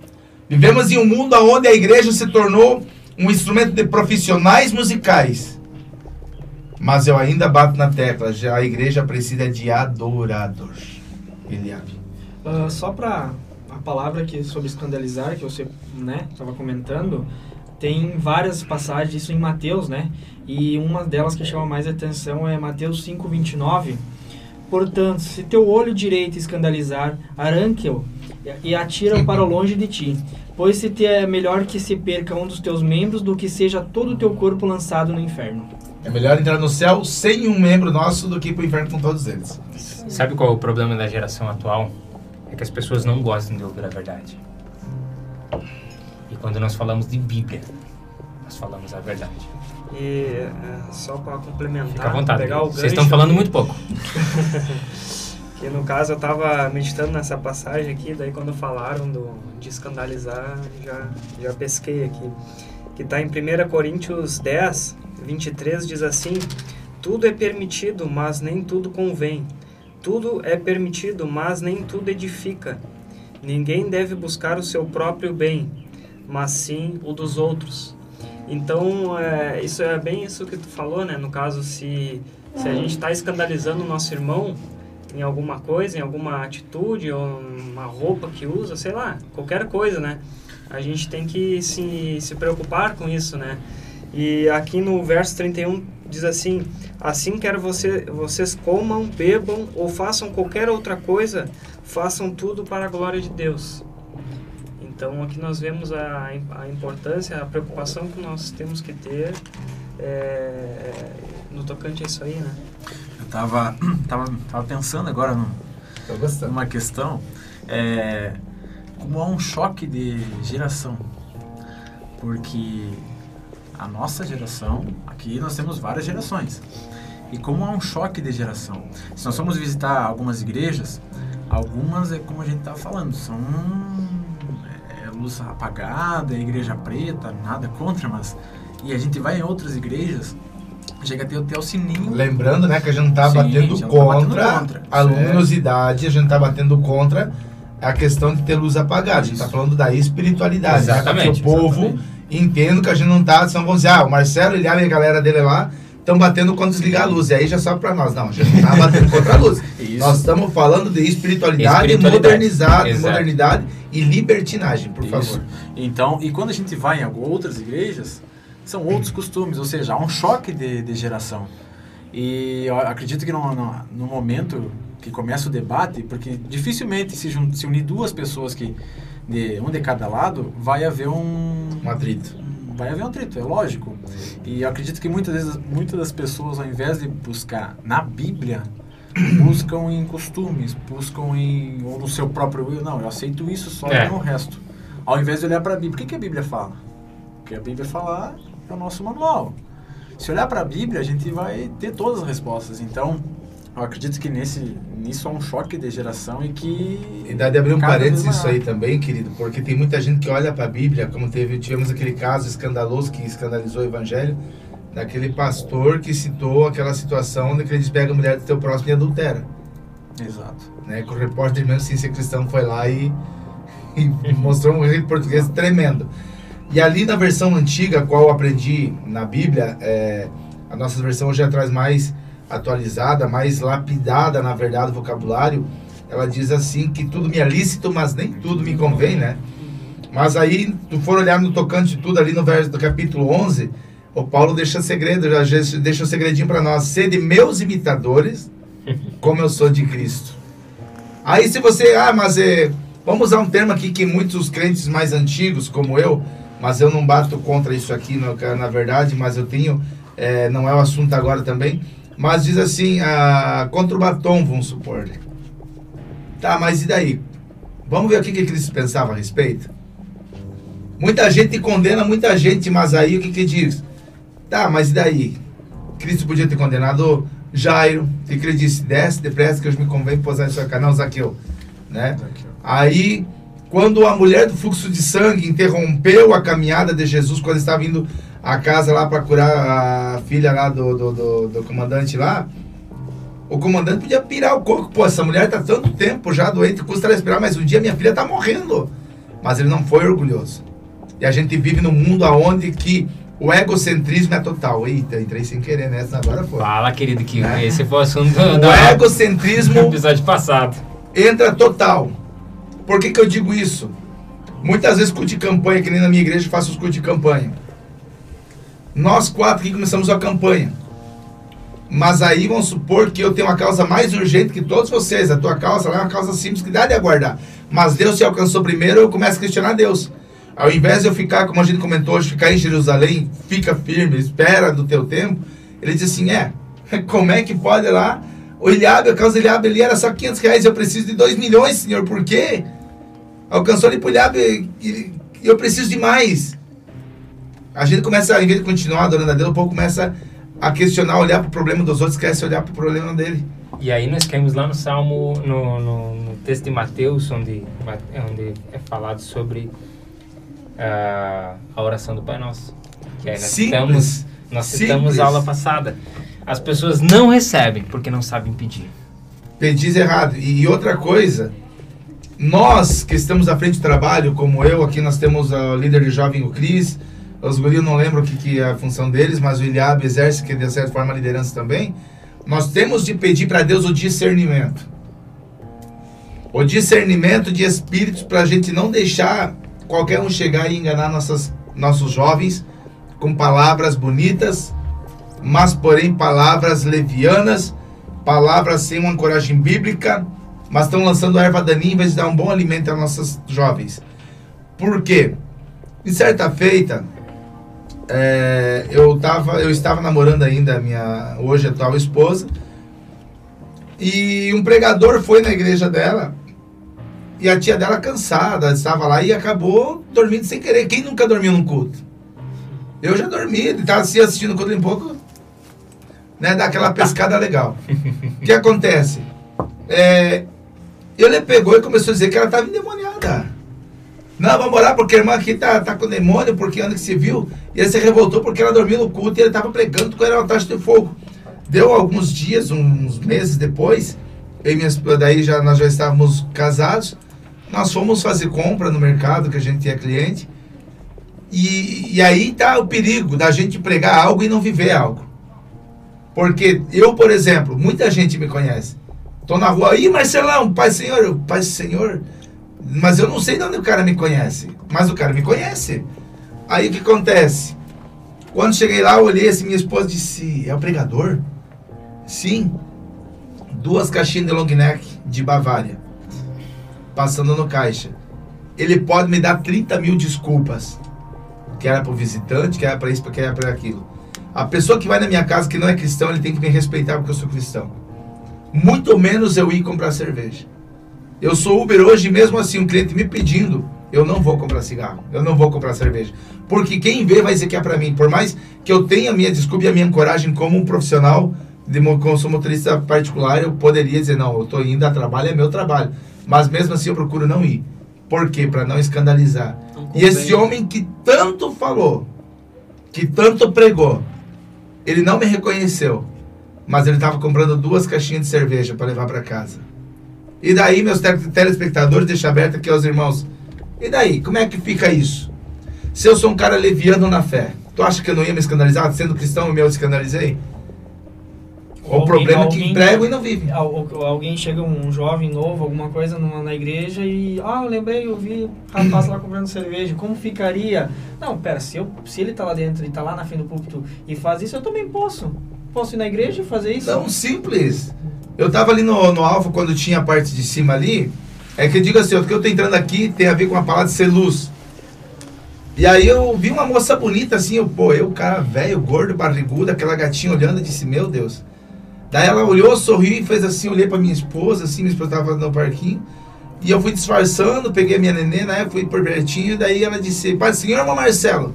Vivemos em um mundo onde a igreja se tornou um instrumento de profissionais musicais. Mas eu ainda bato na tecla, já a igreja precisa de adorador. Eliabe. Uh, só para a palavra que sobre escandalizar que você, né, estava comentando, tem várias passagens disso em Mateus, né? E uma delas que chama mais atenção é Mateus 5:29. Portanto, se teu olho direito escandalizar, arranque-o e atira-o para longe de ti. Pois se te é melhor que se perca um dos teus membros do que seja todo o teu corpo lançado no inferno. É melhor entrar no céu sem um membro nosso do que ir para o inferno com todos eles. Sabe qual é o problema da geração atual? É que as pessoas não gostam de ouvir a verdade. Quando nós falamos de Bíblia, nós falamos a verdade. E é, só para complementar, Fica à vontade. pegar o Vocês estão falando muito pouco. Que no caso eu tava meditando nessa passagem aqui, daí quando falaram do, de escandalizar, já, já pesquei aqui. Que está em 1 Coríntios 10, 23, diz assim: Tudo é permitido, mas nem tudo convém. Tudo é permitido, mas nem tudo edifica. Ninguém deve buscar o seu próprio bem, mas sim o dos outros. Então, é, isso é bem isso que tu falou, né? No caso, se, se a gente está escandalizando o nosso irmão em alguma coisa, em alguma atitude, ou uma roupa que usa, sei lá, qualquer coisa, né? A gente tem que se, se preocupar com isso, né? E aqui no verso 31 diz assim: Assim quer você, vocês comam, bebam ou façam qualquer outra coisa, façam tudo para a glória de Deus. Então aqui nós vemos a, a importância, a preocupação que nós temos que ter é, no tocante a isso aí, né? Eu tava, tava, tava pensando agora num- numa questão, é, como há um choque de geração. Porque a nossa geração, aqui nós temos várias gerações. E como há um choque de geração. Se nós formos visitar algumas igrejas, algumas é como a gente estava falando, são luz apagada, igreja preta, nada contra, mas E a gente vai em outras igrejas, chega a ter até o sininho. Lembrando, né, que a gente não tá Sim, batendo gente não tá contra batendo contra. a luminosidade, a gente tá batendo contra a questão de ter luz apagada. A gente tá Isso. falando da espiritualidade. né, Exatamente, Que o povo exatamente. entenda que a gente não tá, senão vão dizer, ah, o Marcelo, ele e a galera dele lá estão batendo quando desligar a luz. E aí já sobe pra nós. Não, gente não tá batendo contra a luz. Isso. Nós estamos falando de espiritualidade, Espiritualidade, modernizado, exato. modernidade e libertinagem, por Isso. favor. Então, e quando a gente vai em outras igrejas, são outros costumes, ou seja, há um choque de, de geração. E eu acredito que no, no, no momento que começa o debate, porque dificilmente se, jun- se unir duas pessoas que de um de cada lado, vai haver um Um atrito. Vai haver um atrito, é lógico. E eu acredito que muitas vezes muitas das pessoas, ao invés de buscar na Bíblia, buscam em costumes, buscam em ou no seu próprio eu, não, eu aceito isso só É. e não o resto. Ao invés de olhar para a Bíblia, o que, que a Bíblia fala? O que a Bíblia fala é o nosso manual. Se olhar para a Bíblia, a gente vai ter todas as respostas. Então, eu acredito que nesse nisso há um choque de geração e que E dá de abrir um parênteses isso aí também, querido, porque tem muita gente que olha para a Bíblia, como teve, tivemos aquele caso escandaloso que escandalizou o evangelho, daquele pastor que citou aquela situação onde que ele despega a mulher do teu próximo e adultera. Exato. Né? Que o repórter mesmo sem ser cristão foi lá e, e mostrou um erro de português tremendo. E ali na versão antiga, a qual eu aprendi na Bíblia, é, a nossa versão hoje já traz mais atualizada, mais lapidada, na verdade, o vocabulário. Ela diz assim que tudo me é lícito, mas nem tudo me convém, né? Mas aí, tu for olhar no tocante de tudo ali no verso do capítulo 11, o Paulo deixa segredo, já deixa um segredinho para nós. Sede meus imitadores, como eu sou de Cristo. Aí se você, ah, mas é, vamos usar um termo aqui que muitos crentes mais antigos, como eu, mas eu não bato contra isso aqui, na, na verdade, mas eu tenho, é, não é o assunto agora também, mas diz assim, ah, contra o batom, vamos supor. Tá, mas e daí? Vamos ver o que, que Cristo pensava a respeito? Muita gente condena muita gente, mas aí o que que diz? Tá, mas e daí? Cristo podia ter condenado Jairo, que ele disse, desce depressa que hoje me convém posar em sua não, Zaqueu, né? Aí, quando a mulher do fluxo de sangue interrompeu a caminhada de Jesus, quando estava indo à casa lá para curar a filha lá do, do, do, do comandante lá, o comandante podia pirar o coco. Pô, essa mulher tá tanto tempo já doente, custa ela respirar, mas um dia minha filha tá morrendo. Mas ele não foi orgulhoso. E a gente vive num mundo aonde que o egocentrismo é total. Eita, entrei sem querer nessa, agora foi. Fala, querido, que Né? esse foi o assunto do, O do egocentrismo episódio passado. entra total. Por que, que eu digo isso? Muitas vezes culto de campanha, que nem na minha igreja eu faço os cultos de campanha. Nós quatro aqui começamos a campanha. Mas aí vamos supor que eu tenho uma causa mais urgente que todos vocês. A tua causa é uma causa simples que dá de aguardar. Mas Deus se alcançou primeiro, eu começo a questionar Deus. Ao invés de eu ficar, como a gente comentou hoje, ficar em Jerusalém, fica firme, espera do teu tempo, ele diz assim, é, como é que pode lá o Eliabe, a causa do Eliabe ali era só 500 reais, eu preciso de 2 milhões, senhor, por quê? Alcançou ali pro e e eu preciso de mais. A gente começa, em vez de continuar adorando a Deus, o povo começa a questionar, olhar pro problema dos outros, esquece de olhar pro problema dele. E aí nós caímos lá no Salmo, no, no, no texto de Mateus, onde, onde é falado sobre ah, a oração do Pai Nosso. Que aí nós Simples. citamos, nós citamos a aula passada. As pessoas não recebem porque não sabem pedir. Pedis errado. E outra coisa, nós que estamos à frente do trabalho, como eu, aqui nós temos o líder de jovem, o Cris, os guris não lembro o que, que é a função deles, mas o Eliabe exerce, que de certa forma a liderança também. Nós temos de pedir para Deus o discernimento. O discernimento de espíritos para a gente não deixar qualquer um chegar e enganar nossas, nossos jovens com palavras bonitas, mas porém palavras levianas, palavras sem uma coragem bíblica, mas estão lançando erva daninha em vez de dar um bom alimento aos nossos jovens. Por quê? Em certa feita, é, eu, tava, eu estava namorando ainda a minha hoje atual esposa, e um pregador foi na igreja dela, e a tia dela cansada, estava lá e acabou dormindo sem querer. Quem nunca dormiu num culto? Eu já dormi, estava assim assistindo o culto um pouco, né, dá aquela pescada legal. O que acontece? É, ele pegou e começou a dizer que ela estava endemoniada. Não, vamos orar porque a irmã aqui tá, tá com demônio, porque ano que se viu. E ele se revoltou porque ela dormiu no culto e ele estava pregando com ela uma taxa de fogo. Deu alguns dias, uns meses depois, eu minha daí já, nós já estávamos casados. Nós fomos fazer compra no mercado, que a gente tinha cliente. E, e aí tá o perigo da gente pregar algo e não viver algo. Porque eu, por exemplo, muita gente me conhece. Tô na rua, aí Marcelão, Pai Senhor, eu, Pai Senhor, mas eu não sei de onde o cara me conhece. Mas o cara me conhece. Aí o que acontece? Quando cheguei lá, eu olhei assim, minha esposa disse, é o pregador? Sim. Duas caixinhas de long neck de Bavária. Passando no caixa. Ele pode me dar 30 mil desculpas. Que era para o visitante, que era para isso, que era para aquilo. A pessoa que vai na minha casa que não é cristão, ele tem que me respeitar porque eu sou cristão. Muito menos eu ir comprar cerveja. Eu sou Uber hoje, mesmo assim, um cliente me pedindo, eu não vou comprar cigarro, eu não vou comprar cerveja. Porque quem vê vai dizer que é para mim. Por mais que eu tenha a minha desculpa e a minha coragem como um profissional, de consumo motorista particular, eu poderia dizer, não, eu estou indo a trabalho, é meu trabalho. Mas mesmo assim eu procuro não ir. Por quê? Para não escandalizar. Não e esse homem que tanto falou, que tanto pregou, ele não me reconheceu, mas ele estava comprando duas caixinhas de cerveja para levar para casa. E daí, meus telespectadores, deixa aberto aqui aos irmãos. E daí, como é que fica isso? Se eu sou um cara leviano na fé, tu acha que eu não ia me escandalizar? Sendo cristão, eu me escandalizei? o problema é que emprego e não vive. Alguém chega, um jovem novo, alguma coisa numa, na igreja e. Ah, eu lembrei, eu vi rapaz lá comprando cerveja. Como ficaria? Não, pera, se, eu, se ele tá lá dentro e tá lá na frente do púlpito e faz isso, eu também posso. Posso ir na igreja e fazer isso? Não, simples. Eu tava ali no, no alvo quando tinha a parte de cima ali. É que eu digo assim, o que eu tô entrando aqui tem a ver com a palavra de ser luz. E aí eu vi uma moça bonita assim, eu, pô, eu, cara velho, gordo, barrigudo, aquela gatinha olhando e disse, meu Deus. Daí ela olhou, sorriu e fez assim, olhei pra minha esposa, assim, minha esposa tava no parquinho. E eu fui disfarçando, peguei a minha nenê, né? Fui por pertinho, daí ela disse, Pai do Senhor, irmão Marcelo.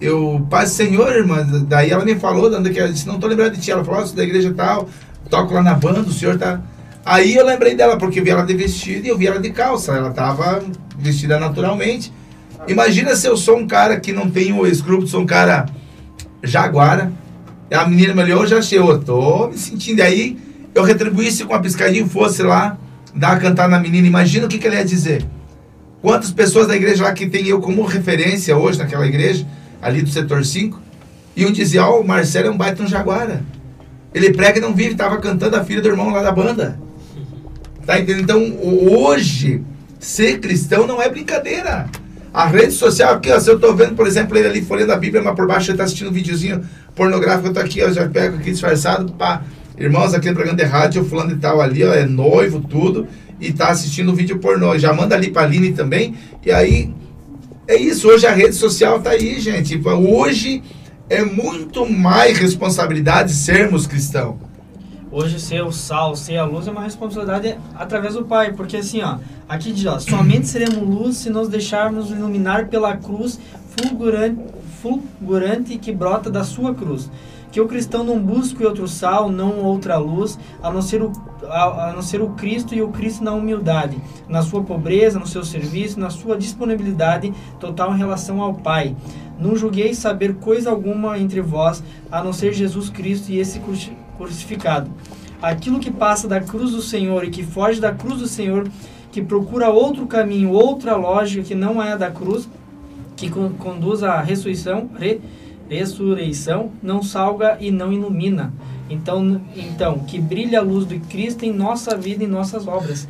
Eu, Pai do Senhor, irmã. Daí ela me falou, dando que ela disse, não tô lembrando de ti. Ela falou, sou da igreja tal, toco lá na banda, o senhor tá. Aí eu lembrei dela, porque vi ela de vestido e eu vi ela de calça. Ela tava vestida naturalmente. Imagina se eu sou um cara que não tenho escrúpulos, sou um cara jaguara a menina me olhou, já achei, eu tô me sentindo. aí eu retribuísse com uma piscadinha e fosse lá dar a cantar na menina. Imagina o que, que ele ia dizer. Quantas pessoas da igreja lá que tem eu como referência hoje naquela igreja, ali do setor 5, iam dizer, ó, oh, o Marcelo é um baita um jaguara. Ele prega e não vive, estava cantando a filha do irmão lá da banda. Tá entendendo? Então, hoje, ser cristão não é brincadeira. A rede social, aqui, ó, se eu tô vendo, por exemplo, ele ali folhando a Bíblia, mas por baixo ele tá assistindo um videozinho pornográfico, eu tô aqui, ó, já pego aqui disfarçado, pá. Irmãos, aqui no programa de rádio, fulano e tal ali, ó, é noivo, tudo, e tá assistindo o vídeo pornô. Já manda ali pra Aline também, e aí, é isso, hoje a rede social tá aí, gente. Hoje é muito mais responsabilidade sermos cristãos. Hoje ser o sal, ser a luz é uma responsabilidade através do Pai, porque assim, ó, aqui diz, ó, somente seremos luz se nos deixarmos iluminar pela cruz fulgurante, fulgurante que brota da sua cruz. Que o cristão não busque outro sal, não outra luz, a não ser o, a, a não ser o Cristo e o Cristo na humildade, na sua pobreza, no seu serviço, na sua disponibilidade total em relação ao Pai. Não julgueis saber coisa alguma entre vós, a não ser Jesus Cristo e esse crucificado. Aquilo que passa da cruz do Senhor e que foge da cruz do Senhor, que procura outro caminho, outra lógica que não é a da cruz, que con conduz à ressurreição, re, ressurreição, não salga e não ilumina. Então, então, que brilhe a luz de Cristo em nossa vida e em nossas obras.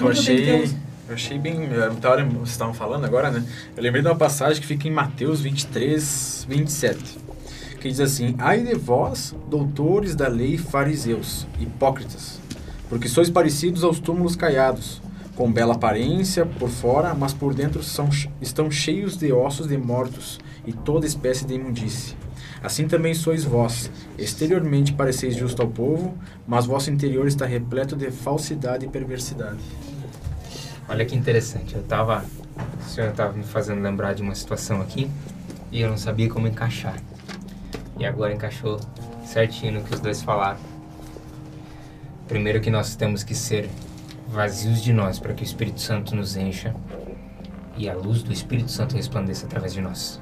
Eu achei, eu achei bem. Muita hora vocês estavam falando agora, né? Eu lembrei de uma passagem que fica em Mateus 23, 27 que diz assim: Ai de vós, doutores da lei fariseus, hipócritas, porque sois parecidos aos túmulos caiados, com bela aparência por fora, mas por dentro são, estão cheios de ossos de mortos e toda espécie de imundície. Assim também sois vós. Exteriormente pareceis justo ao povo, mas vosso interior está repleto de falsidade e perversidade. Olha que interessante. Eu tava, o senhor estava me fazendo lembrar de uma situação aqui e eu não sabia como encaixar. E agora encaixou certinho no que os dois falaram. Primeiro que nós temos que ser vazios de nós para que o Espírito Santo nos encha. e a luz do Espírito Santo resplandeça através de nós.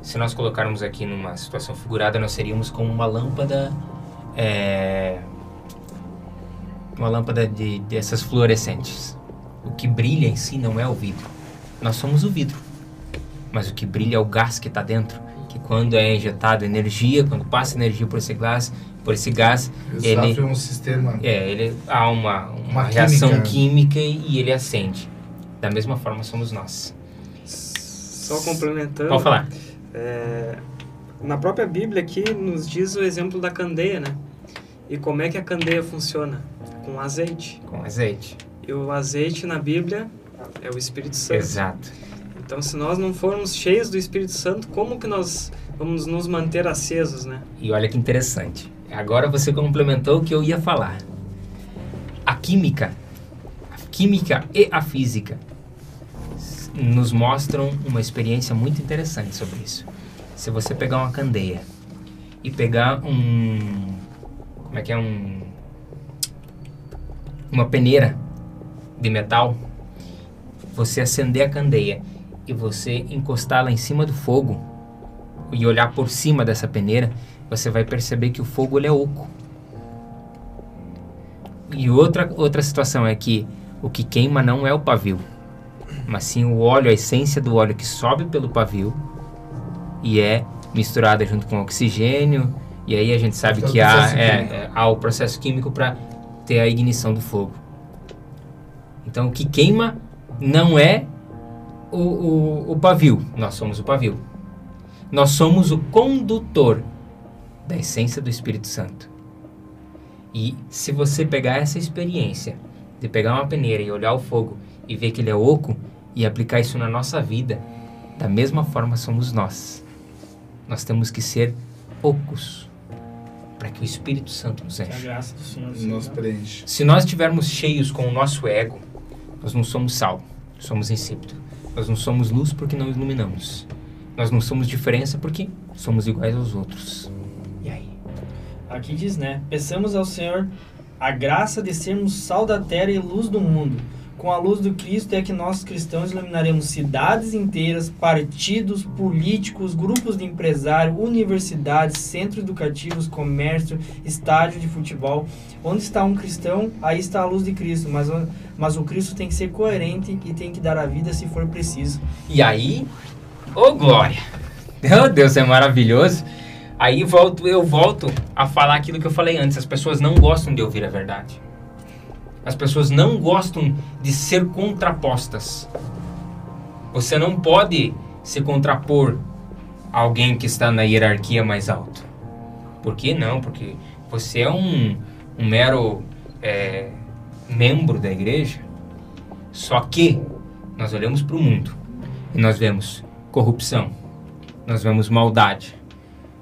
Se nós colocarmos aqui numa situação figurada, nós seríamos como uma lâmpada, é, uma lâmpada de dessas fluorescentes. O que brilha em si não é o vidro. Nós somos o vidro, mas o que brilha é o gás que está dentro. Que quando é injetado energia, quando passa energia por esse gás, por esse gás, Ele ele sofre um sistema. é, ele há uma, uma, Uma reação química. química e ele acende. Da mesma forma somos nós. Só complementando. Pode falar. É, na própria Bíblia aqui nos diz o exemplo da candeia, né? E como é que a candeia funciona? Com azeite. Com azeite. E o azeite na Bíblia é o Espírito Santo. Exato. Então, se nós não formos cheios do Espírito Santo, como que nós vamos nos manter acesos, né? E olha que interessante. Agora você complementou o que eu ia falar. A química, a química e a física nos mostram uma experiência muito interessante sobre isso. Se você pegar uma candeia e pegar um como é que é um uma peneira de metal, você acender a candeia e você encostá-la em cima do fogo e olhar por cima dessa peneira, você vai perceber que o fogo ele é oco. E outra, outra situação é que o que queima não é o pavio, mas sim o óleo, a essência do óleo que sobe pelo pavio e é misturada junto com oxigênio. E aí a gente sabe Então, que há, é, é, há o processo químico para ter a ignição do fogo. Então o que queima não é o, o, o pavio, nós somos o pavio. Nós somos o condutor da essência do Espírito Santo. E se você pegar essa experiência de pegar uma peneira e olhar o fogo e ver que ele é oco e aplicar isso na nossa vida, da mesma forma somos nós. Nós temos que ser ocos para que o Espírito Santo nos enche. graça do Senhor Nos preenche. Se nós estivermos cheios com o nosso ego, nós não somos sal, somos insípido. Nós não somos luz porque não iluminamos. Nós não somos diferença porque somos iguais aos outros. E aí? Aqui diz, né? Peçamos ao Senhor a graça de sermos sal da terra e luz do mundo. Com a luz do Cristo é que nós cristãos iluminaremos cidades inteiras, partidos, políticos, grupos de empresários, universidades, centros educativos, comércio, estádio de futebol. Onde está um cristão, aí está a luz de Cristo. Mas, mas o Cristo tem que ser coerente e tem que dar a vida se for preciso. E aí, ô glória! Meu Deus, é maravilhoso. Aí volto, eu volto a falar aquilo que eu falei antes. As pessoas não gostam de ouvir a verdade. As pessoas não gostam de ser contrapostas. Você não pode se contrapor a alguém que está na hierarquia mais alta. Por que não? Porque você é um, um mero é, membro da igreja. Só que nós olhamos para o mundo e nós vemos corrupção, nós vemos maldade,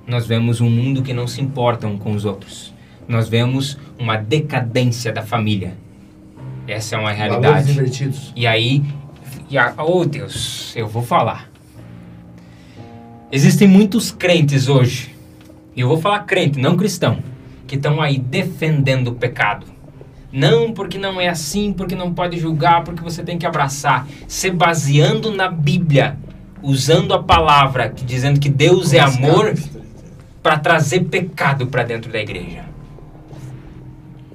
nós vemos um mundo que não se importa um com os outros, nós vemos uma decadência da família. Essa é uma realidade. E aí, e a, oh Deus, eu vou falar. Existem muitos crentes hoje, e eu vou falar crente, não cristão, que estão aí defendendo o pecado. Não porque não é assim, porque não pode julgar, porque você tem que abraçar. Se baseando na Bíblia, usando a palavra, que, dizendo que Deus é amor, para trazer pecado para dentro da igreja.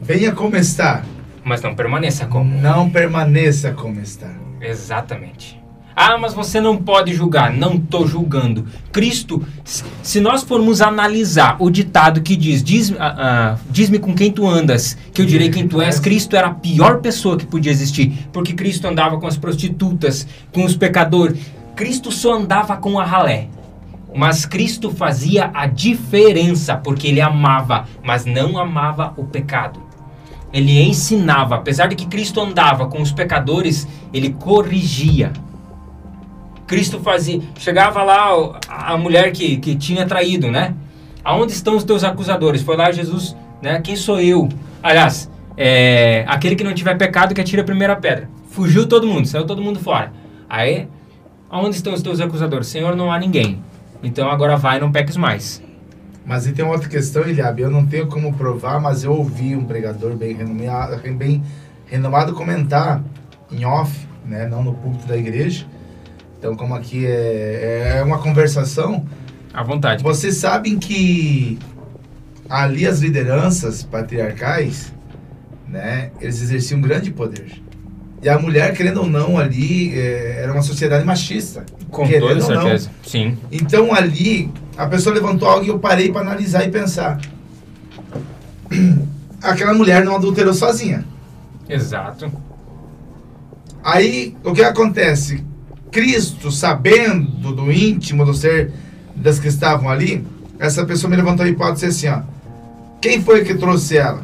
Venha como está. Mas não permaneça como. Não permaneça como está. Exatamente. Ah, mas você não pode julgar. Não estou julgando. Cristo, se nós formos analisar o ditado que diz: diz-me ah, ah, diz-me com quem tu andas, que eu direi quem tu és. Cristo era a pior pessoa que podia existir, porque Cristo andava com as prostitutas, com os pecadores. Cristo só andava com a ralé. Mas Cristo fazia a diferença, porque ele amava, mas não amava o pecado. Ele ensinava, apesar de que Cristo andava com os pecadores, ele corrigia. Cristo fazia, chegava lá a mulher que, que tinha traído, né? Aonde estão os teus acusadores? Foi lá Jesus, né? Quem sou eu? Aliás, é, aquele que não tiver pecado que atira a primeira pedra. Fugiu todo mundo, saiu todo mundo fora. Aí, aonde estão os teus acusadores? Senhor, não há ninguém. Então agora vai, não peques mais. Mas e tem outra questão, Eliabe, eu não tenho como provar, mas eu ouvi um pregador bem renomado, bem renomado comentar em off, né, não no púlpito da igreja, Então, como aqui é, é uma conversação, À vontade. vocês sabem que ali as lideranças patriarcais, né, eles exerciam um grande poder. E a mulher, querendo ou não, ali é, era uma sociedade machista. Com toda certeza. Sim. Então ali, a pessoa levantou algo e eu parei para analisar e pensar. Aquela mulher não adulterou sozinha. Exato. Aí, o que acontece? Cristo, sabendo do íntimo do ser das que estavam ali, essa pessoa me levantou a hipótese assim, ó. Quem foi que trouxe ela?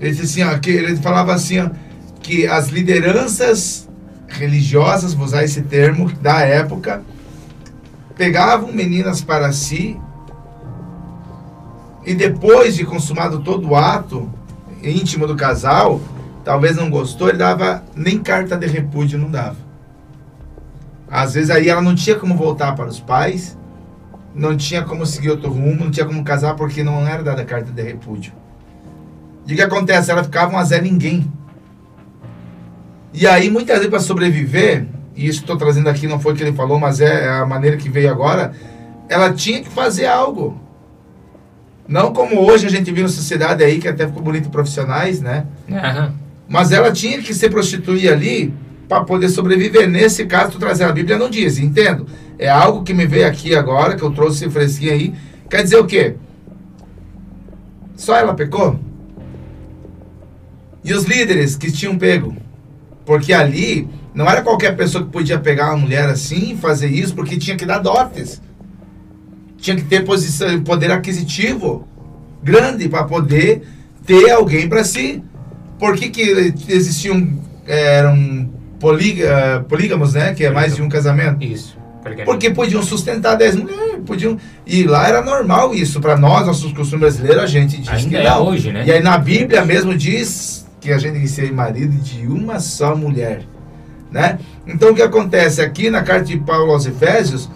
Ele disse assim, ó, que ele falava assim, ó, que as lideranças religiosas, vou usar esse termo, da época, pegavam meninas para si e depois de consumado todo o ato íntimo do casal, talvez não gostou, ele dava nem carta de repúdio, não dava. Às vezes aí ela não tinha como voltar para os pais, não tinha como seguir outro rumo, não tinha como casar porque não era dada carta de repúdio. E o que acontece? Ela ficava uma Zé Ninguém. E aí, muitas vezes, para sobreviver, e isso estou trazendo aqui, não foi o que ele falou, mas é a maneira que veio agora, ela tinha que fazer algo. Não como hoje a gente vive na sociedade aí, que até ficou bonito profissionais, né? Aham. Mas ela tinha que se prostituir ali para poder sobreviver. Nesse caso, tu trazer a Bíblia não diz, entendo. É algo que me veio aqui agora, que eu trouxe fresquinho aí. Quer dizer o quê? Só ela pecou? E os líderes que tinham pego? Porque ali não era qualquer pessoa que podia pegar uma mulher assim e fazer isso, porque tinha que dar dotes. Tinha que ter posição, poder aquisitivo grande para poder ter alguém para si. Por que, que existiam eh, eram políga- polígamos, né? Que é mais de um casamento. Isso. Porque podiam sustentar 10 mulheres, podiam. E lá era normal isso. Para nós, nossos costumes brasileiros, a gente diz Ainda que é não. hoje, né? E aí na Bíblia mesmo diz que a gente tem que ser marido de uma só mulher, né? Então o que acontece aqui na carta de Paulo aos Efésios,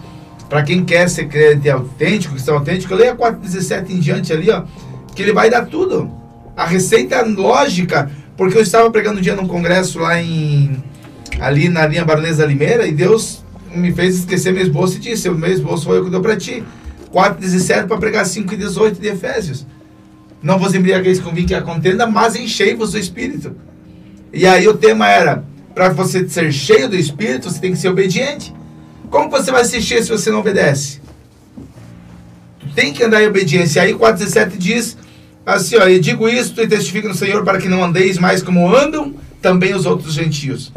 para quem quer ser crente autêntico, cristão autêntico, leia 4:17 em diante ali, ó, que ele vai dar tudo. A receita lógica, porque eu estava pregando um dia num congresso lá em ali na linha Baronesa Limeira e Deus me fez esquecer meu esboço e disse: O meu esboço foi eu que deu para ti. 4,17 para pregar 5,18 de Efésios. Não vos embriagueis com vinho que a contenda, mas enchei-vos do Espírito. E aí o tema era: para você ser cheio do Espírito, você tem que ser obediente. Como você vai se encher se você não obedece? Tem que andar em obediência. Aí 4,17 diz assim: ó, E digo isto e testifico no Senhor para que não andeis mais como andam também os outros gentios,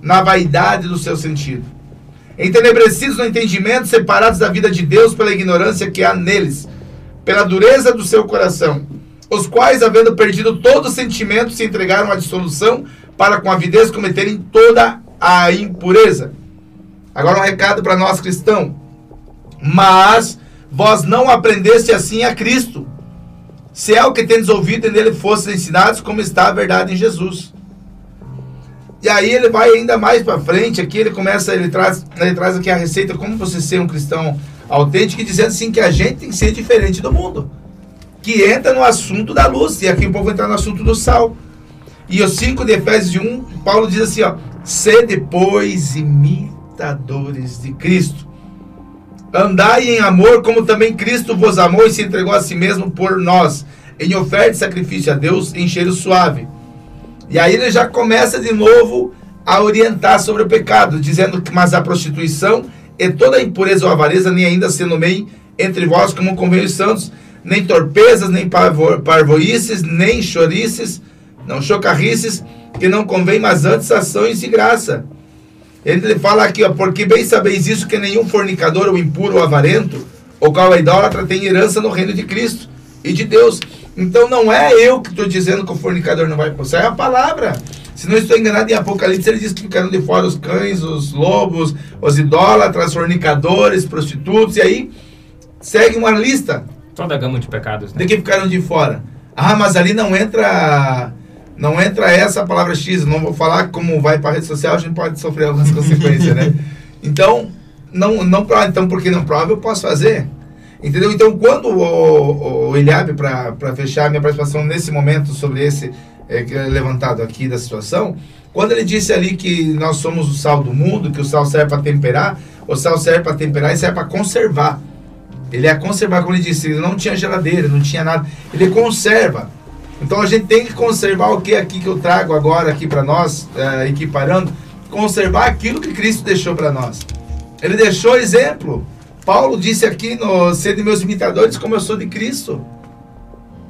na vaidade do seu sentido entenebrecidos no entendimento, separados da vida de Deus pela ignorância que há neles, pela dureza do seu coração, os quais, havendo perdido todo sentimento, se entregaram à dissolução, para com avidez cometerem toda a impureza. Agora um recado para nós cristãos. Mas vós não aprendeste assim a Cristo. Se é o que tendes ouvido e nele fostes ensinados, como está a verdade em Jesus. E aí ele vai ainda mais para frente, aqui ele começa, ele traz, ele traz aqui a receita como você ser um cristão autêntico dizendo assim que a gente tem que ser diferente do mundo. Que entra no assunto da luz, e aqui o povo entra no assunto do sal. E os 5 de Efésios de 1, Paulo diz assim, ó, sede pois imitadores de Cristo. Andai em amor, como também Cristo vos amou e se entregou a si mesmo por nós, em oferta e sacrifício a Deus em cheiro suave. E aí ele já começa de novo a orientar sobre o pecado, dizendo que mas a prostituição e toda a impureza ou avareza nem ainda se nomeiem entre vós como convém os santos, nem torpezas, nem parvo, parvoices, nem chorices, não chocarrices, que não convém, mas antes ações de graça. Ele fala aqui, ó, porque bem sabeis isso, que nenhum fornicador, ou impuro, ou avarento, ou qual é idólatra, tem herança no reino de Cristo e de Deus. Então não é eu que estou dizendo que o fornicador não vai passar, é a palavra. Se não estou enganado, em Apocalipse ele diz que ficaram de fora os cães, os lobos, os idólatras, fornicadores, prostitutos, e aí segue uma lista Toda a gama de pecados, né? de que ficaram de fora. Ah, mas ali não entra não entra essa palavra X, não vou falar como vai para a rede social, a gente pode sofrer algumas consequências, né? Então, não, não prova, então porque não prova, eu posso fazer. Entendeu? Então, quando o, o Eliabe, para fechar minha participação nesse momento sobre esse, é, que é levantado aqui da situação, quando ele disse ali que nós somos o sal do mundo, que o sal serve para temperar, o sal serve para temperar e serve para conservar. Ele é conservar, como ele disse, ele não tinha geladeira, não tinha nada. Ele conserva. Então a gente tem que conservar o que aqui que eu trago agora aqui para nós, é, equiparando, conservar aquilo que Cristo deixou para nós. Ele deixou exemplo. Paulo disse aqui no Sede Meus Imitadores como eu sou de Cristo.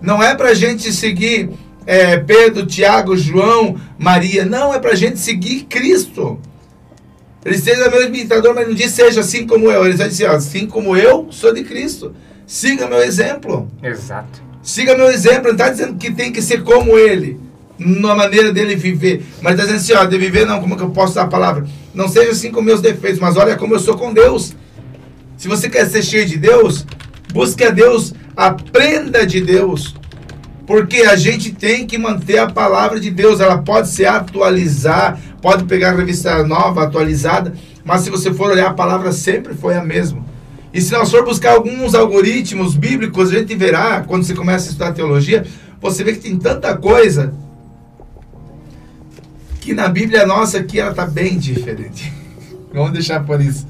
Não é para a gente seguir é, Pedro, Tiago, João, Maria. Não, é para a gente seguir Cristo. Ele seja meu imitador, mas não diz seja assim como eu. Ele vai dizer, assim como eu sou de Cristo. Siga meu exemplo. Exato. Siga meu exemplo. Não está dizendo que tem que ser como ele, na maneira dele viver. Mas está dizendo assim, ó, de viver não, como que eu posso dar a palavra? Não seja assim com meus defeitos, mas olha como eu sou com Deus. Se você quer ser cheio de Deus, busque a Deus, aprenda de Deus. Porque a gente tem que manter a palavra de Deus. Ela pode se atualizar, pode pegar a revista nova, atualizada, mas se você for olhar, a palavra sempre foi a mesma. E se nós for buscar alguns algoritmos bíblicos, a gente verá, quando você começa a estudar teologia, você vê que tem tanta coisa que na Bíblia nossa aqui ela está bem diferente. Vamos deixar por isso.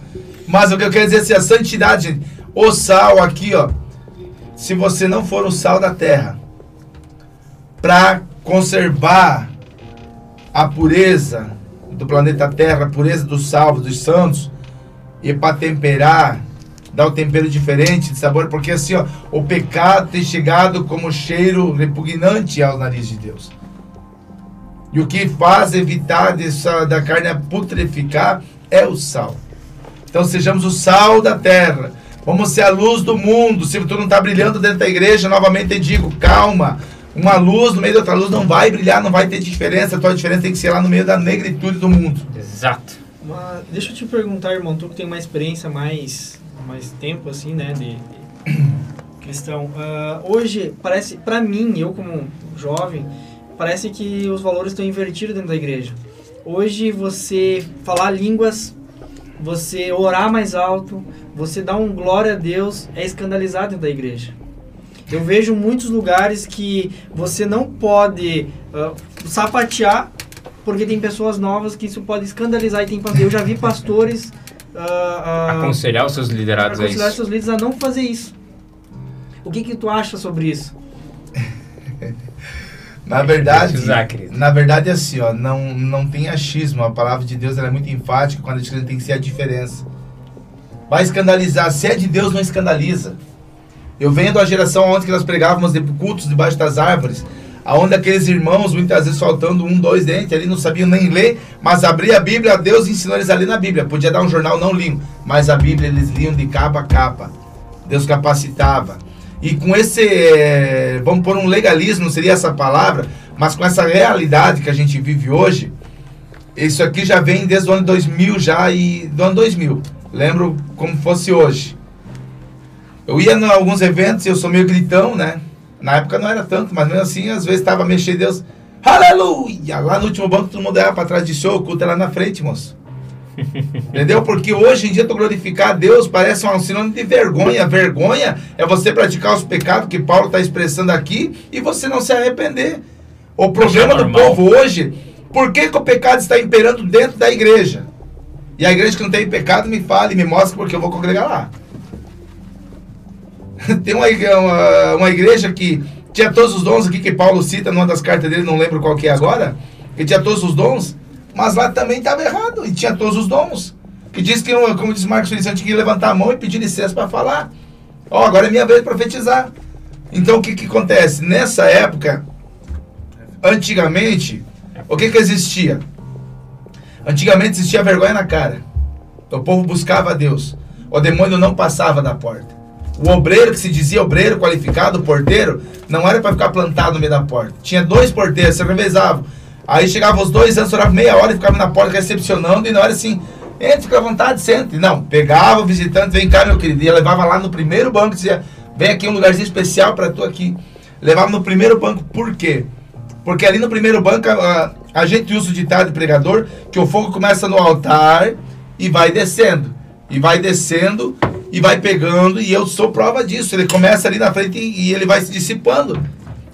Mas o que eu quero dizer é assim, a santidade, o sal aqui, ó. Se você não for o sal da terra, para conservar a pureza do planeta Terra, a pureza dos salvos, dos santos, e para temperar, o um tempero diferente de sabor, porque assim, ó, o pecado tem chegado como cheiro repugnante ao nariz de Deus. E o que faz evitar dessa, da carne putreficar é o sal. Então sejamos o sal da terra. Vamos ser a luz do mundo. Se tu não está brilhando dentro da igreja, novamente digo, calma. Uma luz no meio da outra luz não vai brilhar, não vai ter diferença. A tua diferença tem que ser lá no meio da negritude do mundo. Exato. Deixa eu te perguntar, irmão, tu que tem uma experiência mais, mais tempo, assim, né, de, de questão. Uh, hoje, parece, para mim, eu como jovem, parece que os valores estão invertidos dentro da igreja. Hoje, você falar línguas, você orar mais alto, você dar um glória a Deus, é escandalizado dentro da igreja. Eu vejo muitos lugares que você não pode uh, sapatear porque tem pessoas novas que isso pode escandalizar e tem Eu já vi pastores uh, uh, aconselhar os seus liderados a aconselhar os seus líderes a não fazer isso. O que que tu acha sobre isso? na verdade, na verdade é assim, ó, não não tem achismo. A palavra de Deus é muito enfática quando a gente tem que ser a diferença. Vai escandalizar, se é de Deus não escandaliza. Eu venho da geração onde nós pregávamos de cultos debaixo das árvores, aonde aqueles irmãos, muitas vezes faltando um, dois dentes, ali não sabiam nem ler, mas abria a Bíblia, Deus ensinou eles a ler na Bíblia. Podia dar um jornal, não liam, mas a Bíblia eles liam de capa a capa. Deus capacitava. E com esse, é, vamos pôr um legalismo, não seria essa palavra, mas com essa realidade que a gente vive hoje, isso aqui já vem desde o ano 2000 já e do ano 2000. Lembro como fosse hoje. Eu ia em alguns eventos eu sou meio gritão, né? Na época não era tanto, mas mesmo assim, às vezes estava mexendo Deus. Aleluia! Lá no último banco todo mundo era para trás de show, o culto é lá na frente, moço. Entendeu? Porque hoje em dia tu glorificar a Deus parece um sinônimo de vergonha. Vergonha é você praticar os pecados que Paulo está expressando aqui e você não se arrepender. O problema é do povo hoje, por que, que o pecado está imperando dentro da igreja? E a igreja que não tem pecado me fala e me mostra porque eu vou congregar lá. Tem uma, uma, uma, igreja que tinha todos os dons aqui, que Paulo cita numa das cartas dele, não lembro qual que é agora, que tinha todos os dons, mas lá também estava errado, e tinha todos os dons. Que diz que, como diz Marcos Feliciano, tinha que levantar a mão e pedir licença para falar. Ó, oh, agora é minha vez de profetizar. Então o que, que acontece? Nessa época, antigamente, o que, que existia? Antigamente existia vergonha na cara. O povo buscava a Deus. O demônio não passava da porta. O obreiro, que se dizia obreiro qualificado, porteiro, não era para ficar plantado no meio da porta. Tinha dois porteiros, se revezavam. Aí chegavam os dois antes, oravam meia hora e ficavam na porta recepcionando, e não era assim, entre, fica à vontade, sente. Não, pegava o visitante, vem cá, meu querido, e levava lá no primeiro banco, dizia, vem aqui um lugarzinho especial para tu aqui. Levava no primeiro banco, por quê? Porque ali no primeiro banco, a, a gente usa o ditado de pregador, que o fogo começa no altar e vai descendo. E vai descendo e vai pegando, e eu sou prova disso. Ele começa ali na frente e, e ele vai se dissipando.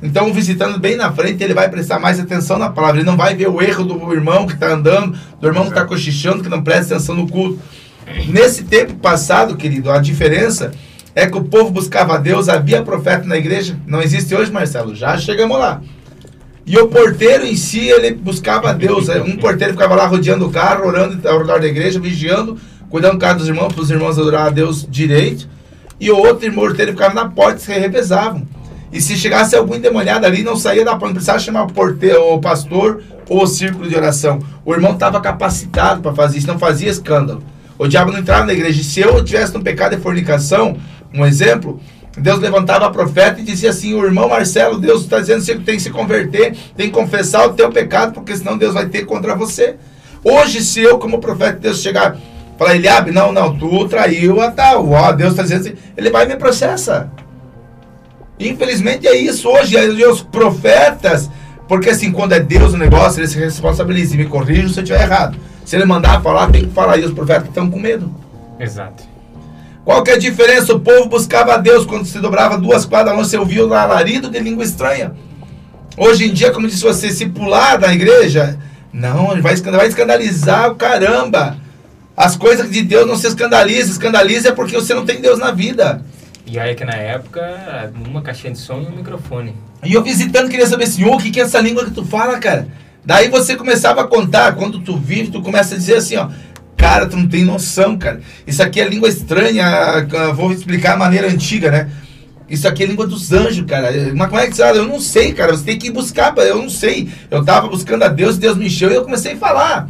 Então, visitando bem na frente, ele vai prestar mais atenção na palavra. Ele não vai ver o erro do irmão que está andando, do irmão que está cochichando, que não presta atenção no culto. Nesse tempo passado, querido, a diferença é que o povo buscava a Deus, havia profeta na igreja. Não existe hoje, Marcelo. Já chegamos lá. E o porteiro em si, ele buscava a Deus. Um porteiro ficava lá rodeando o carro, orando ao redor da igreja, vigiando, cuidando do carro dos irmãos, para os irmãos adorar a Deus direito. E o outro porteiro ficava na porta se revezavam. E se chegasse algum endemoniado ali, não saía da porta, não precisava chamar o porteiro, o pastor ou o círculo de oração. O irmão estava capacitado para fazer isso, não fazia escândalo. O diabo não entrava na igreja. E se eu tivesse um pecado de fornicação, um exemplo, Deus levantava a profeta e dizia assim: O irmão Marcelo, Deus está dizendo que você tem que se converter, tem que confessar o teu pecado, porque senão Deus vai ter contra você. Hoje, se eu, como profeta de Deus, chegar falar, Eliabe, não, não, tu traiu a tal, ó, Deus está dizendo assim, ele vai me processar. Infelizmente é isso hoje. Os profetas, porque assim, quando é Deus o negócio, ele se responsabiliza e me corrija se eu estiver errado. Se ele mandar falar, tem que falar. E os profetas estão com medo. Exato. Qual que é a diferença? O povo buscava a Deus quando se dobrava duas quadras longe, você ouvia o alarido de língua estranha. Hoje em dia, como disse você, se pular da igreja, não, vai, vai escandalizar o caramba. As coisas de Deus não se escandaliza. Escandaliza é porque você não tem Deus na vida. E aí que na época, uma caixinha de som e um microfone. E eu visitando queria saber, Senhor, o que, que é essa língua que tu fala, cara? Daí você começava a contar, quando tu vive, tu começa a dizer assim, ó, cara, tu não tem noção, cara. Isso aqui é língua estranha, vou explicar a maneira antiga, né? Isso aqui é língua dos anjos, cara. Mas como é que você Eu não sei, cara. Você tem que ir buscar, eu não sei. Eu tava buscando a Deus, Deus me encheu e eu comecei a falar.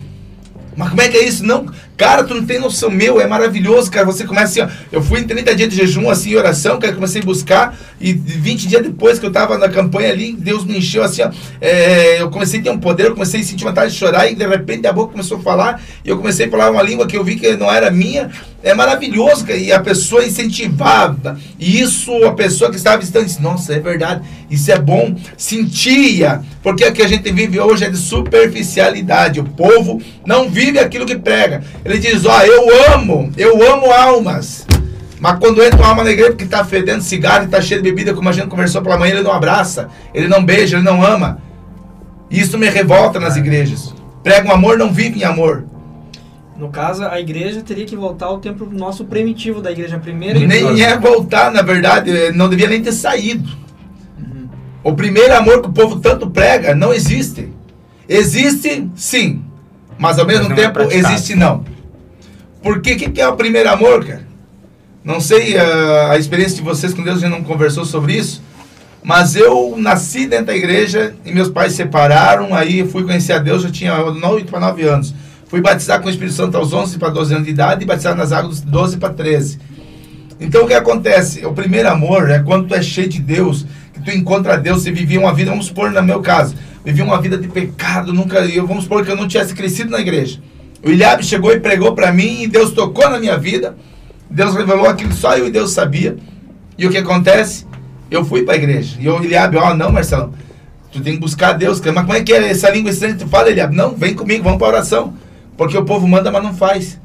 Mas como é que é isso? Não, cara, tu não tem noção, meu, é maravilhoso, cara. Você começa assim, ó, eu fui em 30 dias de jejum, assim, oração, cara, comecei a buscar, e 20 dias depois que eu tava na campanha ali, Deus me encheu assim, ó, é, eu comecei a ter um poder, eu comecei a sentir vontade de chorar, e de repente a boca começou a falar, e eu comecei a falar uma língua que eu vi que não era minha, é maravilhoso, cara, e a pessoa incentivava, e isso, a pessoa que estava visitando disse, nossa, é verdade, isso é bom, sentia, porque o que a gente vive hoje é de superficialidade, o povo não vive aquilo que prega, ele diz, ó, eu amo, eu amo almas. Mas quando entra uma alma na igreja que está fedendo cigarro e está cheio de bebida, como a gente conversou pela manhã, ele não abraça, ele não beija, ele não ama. Isso me revolta nas igrejas. Prega um amor, não vive em amor. No caso, a igreja teria que voltar ao tempo nosso primitivo da igreja primeira. Nem é voltar, na verdade, não devia nem ter saído. Uhum. O primeiro amor que o povo tanto prega não existe. Existe, sim, mas ao mesmo mas é tempo é existe não. Porque o que, que, é o primeiro amor, cara? Não sei a, ah, a experiência de vocês com Deus, a gente não conversou sobre isso. Mas eu nasci dentro da igreja e meus pais separaram. Aí fui conhecer a Deus, eu tinha 8 para 9 anos. Fui batizar com o Espírito Santo aos 11 para 12 anos de idade e batizar nas águas dos 12 para 13. Então o que acontece? O primeiro amor é quando tu é cheio de Deus, que tu encontra Deus, você vivia uma vida, vamos supor no meu caso, vivia uma vida de pecado, nunca, vamos supor que eu não tivesse crescido na igreja. O Ilhabe chegou e pregou para mim e Deus tocou na minha vida. Deus revelou aquilo que só eu e Deus sabia. E o que acontece? Eu fui para a igreja. E o Ilhabe, ó, oh, não, Marcelo, tu tem que buscar Deus. Mas como é que é essa língua estranha que tu fala, Ilhabe? Não, vem comigo, vamos para oração. Porque o povo manda, mas não faz.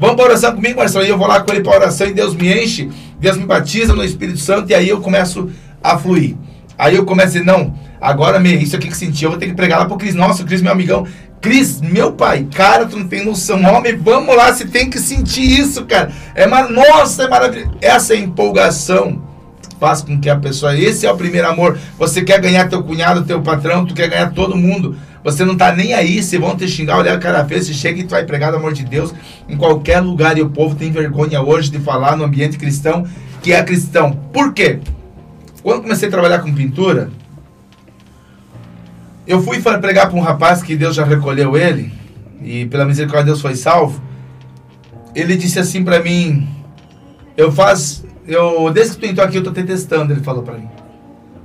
Vamos para oração comigo, Marcelo. E eu vou lá com ele para oração e Deus me enche, Deus me batiza no Espírito Santo e aí eu começo a fluir. Aí eu começo a dizer, não, agora me, isso aqui que senti, eu vou ter que pregar lá pro Cris. Nossa, o Cris, meu amigão, Cris, meu pai, cara, tu não tem noção. Homem, vamos lá, você tem que sentir isso, cara. É mar... Nossa, é maravilhoso. Essa empolgação faz com que a pessoa. Esse é o primeiro amor. Você quer ganhar teu cunhado, teu patrão, tu quer ganhar todo mundo. Você não tá nem aí, se vão te xingar, olhar a cara feia, você chega e tu vai pregar o amor de Deus em qualquer lugar. E o povo tem vergonha hoje de falar no ambiente cristão que é cristão. Por quê? Quando comecei a trabalhar com pintura, eu fui pregar para um rapaz que Deus já recolheu ele, e pela misericórdia de Deus foi salvo. Ele disse assim para mim: Eu faz. Eu, desde que tu entrou aqui, eu tô te testando. Ele falou para mim: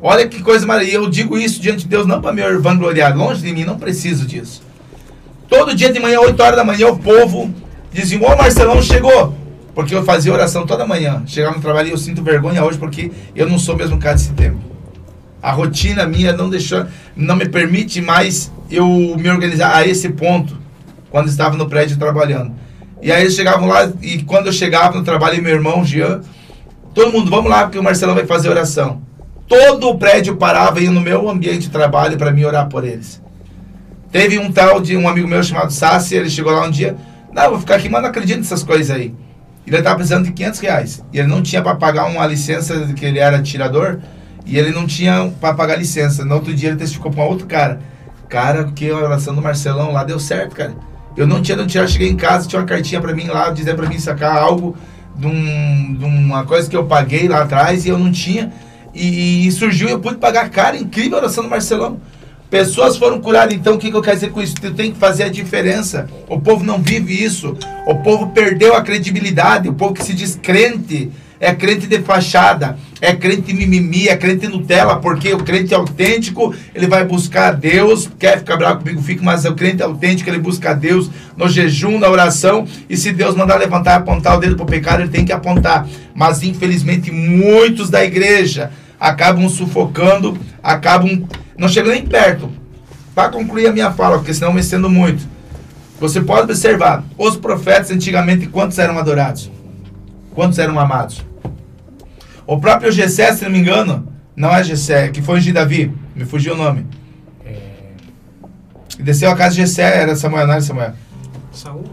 Olha que coisa maravilhosa. Eu digo isso diante de Deus, não para me vangloriar, longe de mim, não preciso disso. Todo dia de manhã, 8 horas da manhã, o povo dizia: Ô Marcelão chegou. Porque eu fazia oração toda manhã. Chegava no trabalho e eu sinto vergonha hoje porque eu não sou mesmo cara desse tempo. A rotina minha não deixou, não me permite mais eu me organizar a esse ponto quando estava no prédio trabalhando. E aí eles chegavam lá e quando eu chegava no trabalho, meu irmão Jean, todo mundo, vamos lá porque o Marcelão vai fazer oração. Todo o prédio parava e ia no meu ambiente de trabalho para me orar por eles. Teve um tal de um amigo meu chamado Sassi, ele chegou lá um dia, não, vou ficar aqui, mas não acredito nessas coisas aí. Ele estava precisando de 500 reais. E ele não tinha para pagar uma licença, que ele era tirador, e ele não tinha para pagar licença. No outro dia ele testificou para um outro cara. Cara, que a oração do Marcelão lá deu certo, cara. Eu não tinha, não tinha, cheguei em casa, tinha uma cartinha para mim lá, dizendo para mim sacar algo de, um, de, uma coisa que eu paguei lá atrás e eu não tinha. E, e surgiu, eu pude pagar, cara, incrível a oração do Marcelão. Pessoas foram curadas, então o que, que eu quero dizer com isso? Tu tem que fazer a diferença. O povo não vive isso. O povo perdeu a credibilidade. O povo que se diz crente é crente de fachada, é crente mimimi, é crente Nutella, porque o crente autêntico, ele vai buscar Deus, quer ficar bravo comigo, fica, mas o crente autêntico, ele busca Deus no jejum, na oração, e se Deus mandar levantar e apontar o dedo para o pecado, ele tem que apontar. Mas infelizmente muitos da igreja acabam sufocando, acabam não chegando nem perto. Para concluir a minha fala, porque senão me estendo muito. Você pode observar, os profetas antigamente, quantos eram adorados? Quantos eram amados? O próprio Gessé, se não me engano, não é Gessé, que foi de Davi, me fugiu o nome. É... Desceu a casa de Gessé, era Samuel, não era Samuel? Saul?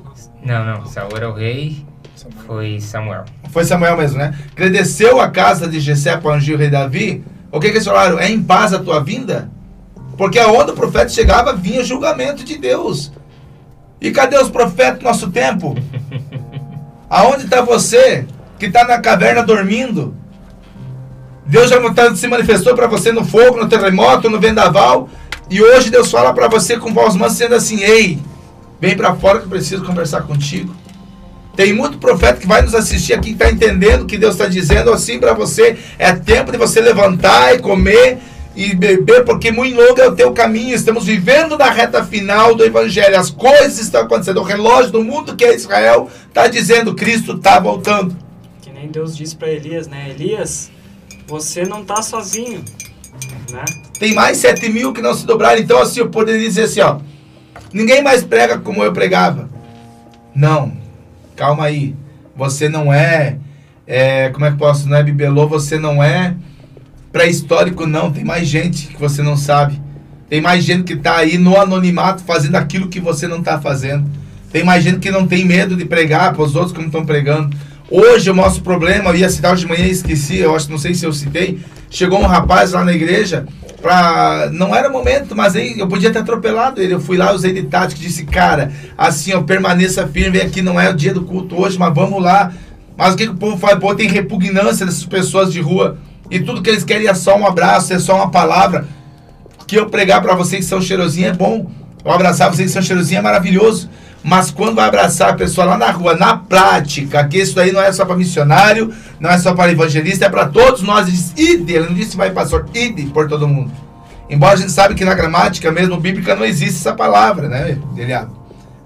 Não, não, Saul era o rei, Samuel. foi Samuel. Foi Samuel mesmo, né? Que ele desceu a casa de Gessé para ungir o rei Davi, o que, que eles falaram? É em paz a tua vinda? Porque aonde o profeta chegava, vinha julgamento de Deus. E cadê os profetas do nosso tempo? Aonde está você que está na caverna dormindo? Deus já se manifestou para você no fogo, no terremoto, no vendaval. E hoje Deus fala para você com voz mansa, sendo assim: Ei, vem para fora que eu preciso conversar contigo. Tem muito profeta que vai nos assistir aqui, que está entendendo o que Deus está dizendo assim para você. É tempo de você levantar e comer e beber, porque muito longo é o teu caminho. Estamos vivendo na reta final do Evangelho. As coisas estão acontecendo. O relógio do mundo que é Israel está dizendo: Cristo está voltando. Que nem Deus disse para Elias, né? Elias, você não está sozinho. Né? Tem mais sete mil que não se dobraram. Então, assim, eu poderia dizer assim: ó, ninguém mais prega como eu pregava. Não, calma aí. Você não é, é como é que posso, não é bibelô, você não é pré-histórico, não. Tem mais gente que você não sabe. Tem mais gente que está aí no anonimato fazendo aquilo que você não está fazendo. Tem mais gente que não tem medo de pregar para os outros como estão pregando. Hoje o nosso problema, eu ia citar de manhã e esqueci, eu acho, não sei se eu citei. Chegou um rapaz lá na igreja, pra, não era momento, mas aí eu podia ter atropelado ele. Eu fui lá, usei de tática, disse, cara, assim, ó, permaneça firme, aqui não é o dia do culto hoje, mas vamos lá. Mas o que, que o povo faz? O povo tem repugnância dessas pessoas de rua. E tudo que eles querem é só um abraço, é só uma palavra. Que eu pregar para vocês que são cheirosinhos é bom. Eu abraçar vocês que são cheirosinhos é maravilhoso. Mas quando vai abraçar a pessoa lá na rua, na prática, que isso aí não é só para missionário, não é só para evangelista, é para todos nós. Ele diz, ide, ele não disse vai pastor, ide por todo mundo. Embora a gente sabe que na gramática mesmo bíblica não existe essa palavra, né, Eliado?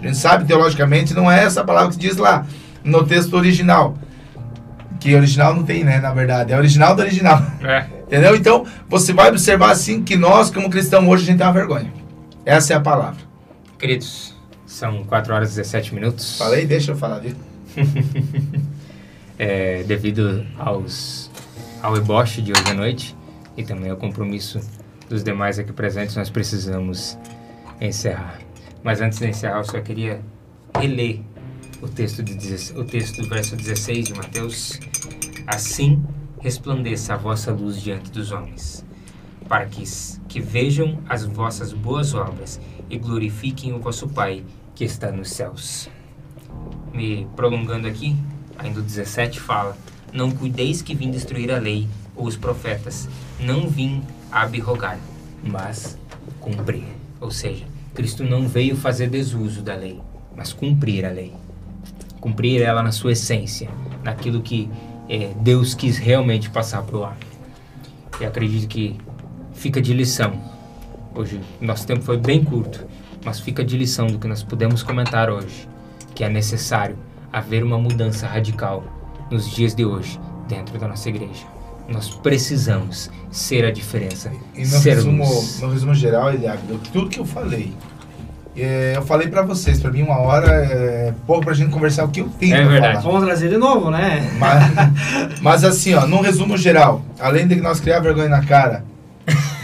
A gente sabe teologicamente não é essa palavra que diz lá no texto original. Que original não tem, né? Na verdade. É original do original. É. Entendeu? Então, você vai observar assim que nós, como cristãos, hoje a gente tem uma vergonha. Essa é a palavra. Queridos, são 4 horas e 17 minutos. Falei, deixa eu falar, viu? é, devido aos, ao eboche de hoje à noite e também ao compromisso dos demais aqui presentes, nós precisamos encerrar. Mas antes de encerrar, eu só queria reler o texto, de, o texto do verso 16 de Mateus. Assim resplandeça a vossa luz diante dos homens, para que, que vejam as vossas boas obras e glorifiquem o vosso Pai que está nos céus. Me prolongando aqui, ainda o 17 fala: Não cuideis que vim destruir a lei ou os profetas, não vim abrogar, mas cumprir. Ou seja, Cristo não veio fazer desuso da lei, mas cumprir a lei cumprir ela na sua essência, naquilo que é, Deus quis realmente passar para o ar. E acredito que fica de lição. Hoje, nosso tempo foi bem curto, mas fica de lição do que nós podemos comentar hoje, que é necessário haver uma mudança radical nos dias de hoje dentro da nossa igreja. Nós precisamos ser a diferença. E no, ser resumo, no resumo geral, Eliago, tudo que eu falei, É, eu falei pra vocês, pra mim uma hora é pouco pra gente conversar o que eu tenho É pra verdade. falar. Vamos trazer de novo, né? Mas, mas assim, ó, num resumo geral, além de que nós criar vergonha na cara,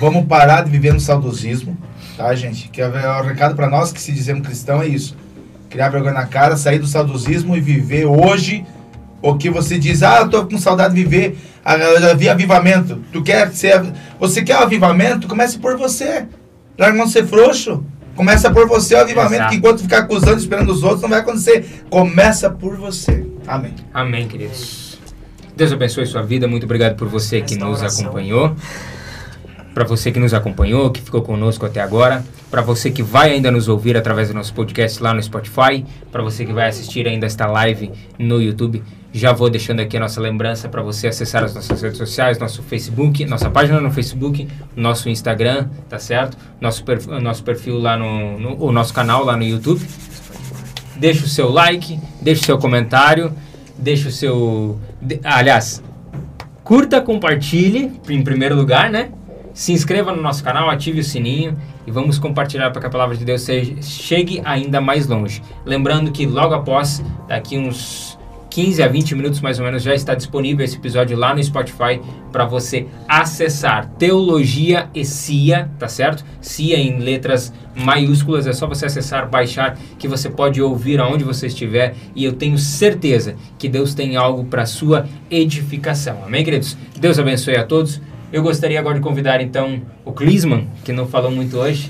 vamos parar de viver no saudosismo, tá, gente? Que é o recado pra nós que se dizemos cristão é isso. Criar vergonha na cara, sair do saudosismo e viver hoje o que você diz, ah, eu tô com saudade de viver a, a, a- avivamento. Tu quer ser, você quer o avivamento? Comece por você. Larga não ser frouxo. Começa por você o avivamento, Exato. que enquanto ficar acusando, esperando os outros, não vai acontecer. Começa por você. Amém. Amém, queridos. Deus abençoe sua vida. Muito obrigado por você que nos acompanhou. Para você que nos acompanhou, que ficou conosco até agora. Para você que vai ainda nos ouvir através do nosso podcast lá no Spotify. Para você que vai assistir ainda esta live no YouTube. Já vou deixando aqui a nossa lembrança para você acessar as nossas redes sociais, nosso Facebook, nossa página no Facebook, nosso Instagram, tá certo? Nosso perfil, nosso perfil lá no, no o nosso canal lá no YouTube. Deixa o seu like, deixa o seu comentário, deixa o seu. de- aliás, curta, compartilhe em primeiro lugar, né? Se inscreva no nosso canal, ative o sininho e vamos compartilhar para que a palavra de Deus chegue ainda mais longe. Lembrando que logo após, daqui uns 15 a 20 minutos mais ou menos, já está disponível esse episódio lá no Spotify para você acessar Teologia e CIA, tá certo? CIA em letras maiúsculas, é só você acessar, baixar, que você pode ouvir aonde você estiver e eu tenho certeza que Deus tem algo para sua edificação. Amém, queridos? Deus abençoe a todos. Eu gostaria agora de convidar então o Clisman, que não falou muito hoje,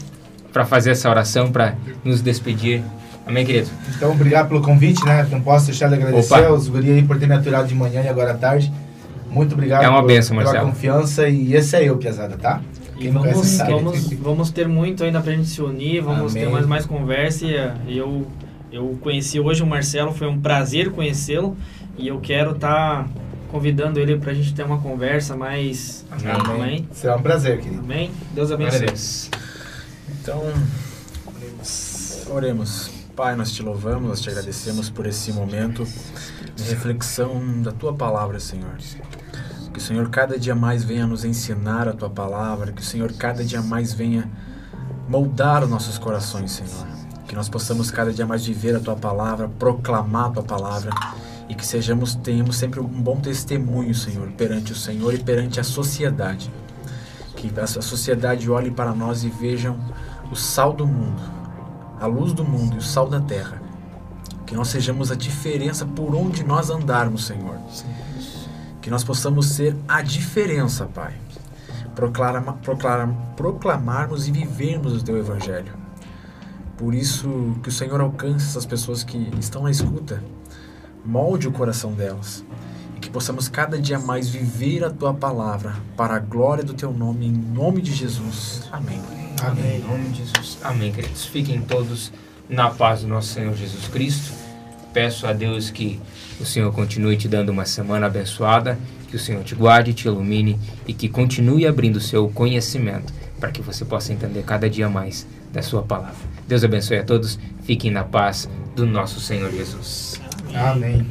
para fazer essa oração, para nos despedir. Amém, querido? Então, obrigado pelo convite, né? Não posso deixar de agradecer Opa. aos guri aí por ter me aturado de manhã e agora à tarde. Muito obrigado É uma por- bênção, pela Marcelo. confiança e esse é eu, Piazada, tá? E vamos, vamos, vamos ter muito ainda pra gente se unir, vamos Amém. ter mais, mais conversa. E eu, eu conheci hoje o Marcelo, foi um prazer conhecê-lo. E eu quero estar convidando ele pra gente ter uma conversa mais. Amém. Amém. Será um prazer, querido. Amém. Deus a abençoe. Deus. Então, oremos. Pai, nós te louvamos, nós te agradecemos por esse momento de reflexão da tua palavra, Senhor. Que o Senhor cada dia mais venha nos ensinar a tua palavra, que o Senhor cada dia mais venha moldar os nossos corações, Senhor. Que nós possamos cada dia mais viver a tua palavra, proclamar a tua palavra e que sejamos tenhamos sempre um bom testemunho, Senhor, perante o Senhor e perante a sociedade. Que a sociedade olhe para nós e vejam o sal do mundo, a luz do mundo e o sal da terra. Que nós sejamos a diferença por onde nós andarmos, Senhor. Que nós possamos ser a diferença, Pai. Proclama, proclama, proclamarmos e vivermos o Teu Evangelho. Por isso, que o Senhor alcance essas pessoas que estão na escuta, molde o coração delas e que possamos cada dia mais viver a Tua palavra para a glória do Teu nome, em nome de Jesus. Amém. Amém. Em nome de Jesus. Amém, queridos. Fiquem todos na paz do nosso Senhor Jesus Cristo. Peço a Deus que o Senhor continue te dando uma semana abençoada, que o Senhor te guarde, te ilumine e que continue abrindo o seu conhecimento para que você possa entender cada dia mais da sua palavra. Deus abençoe a todos. Fiquem na paz do nosso Senhor Jesus. Amém.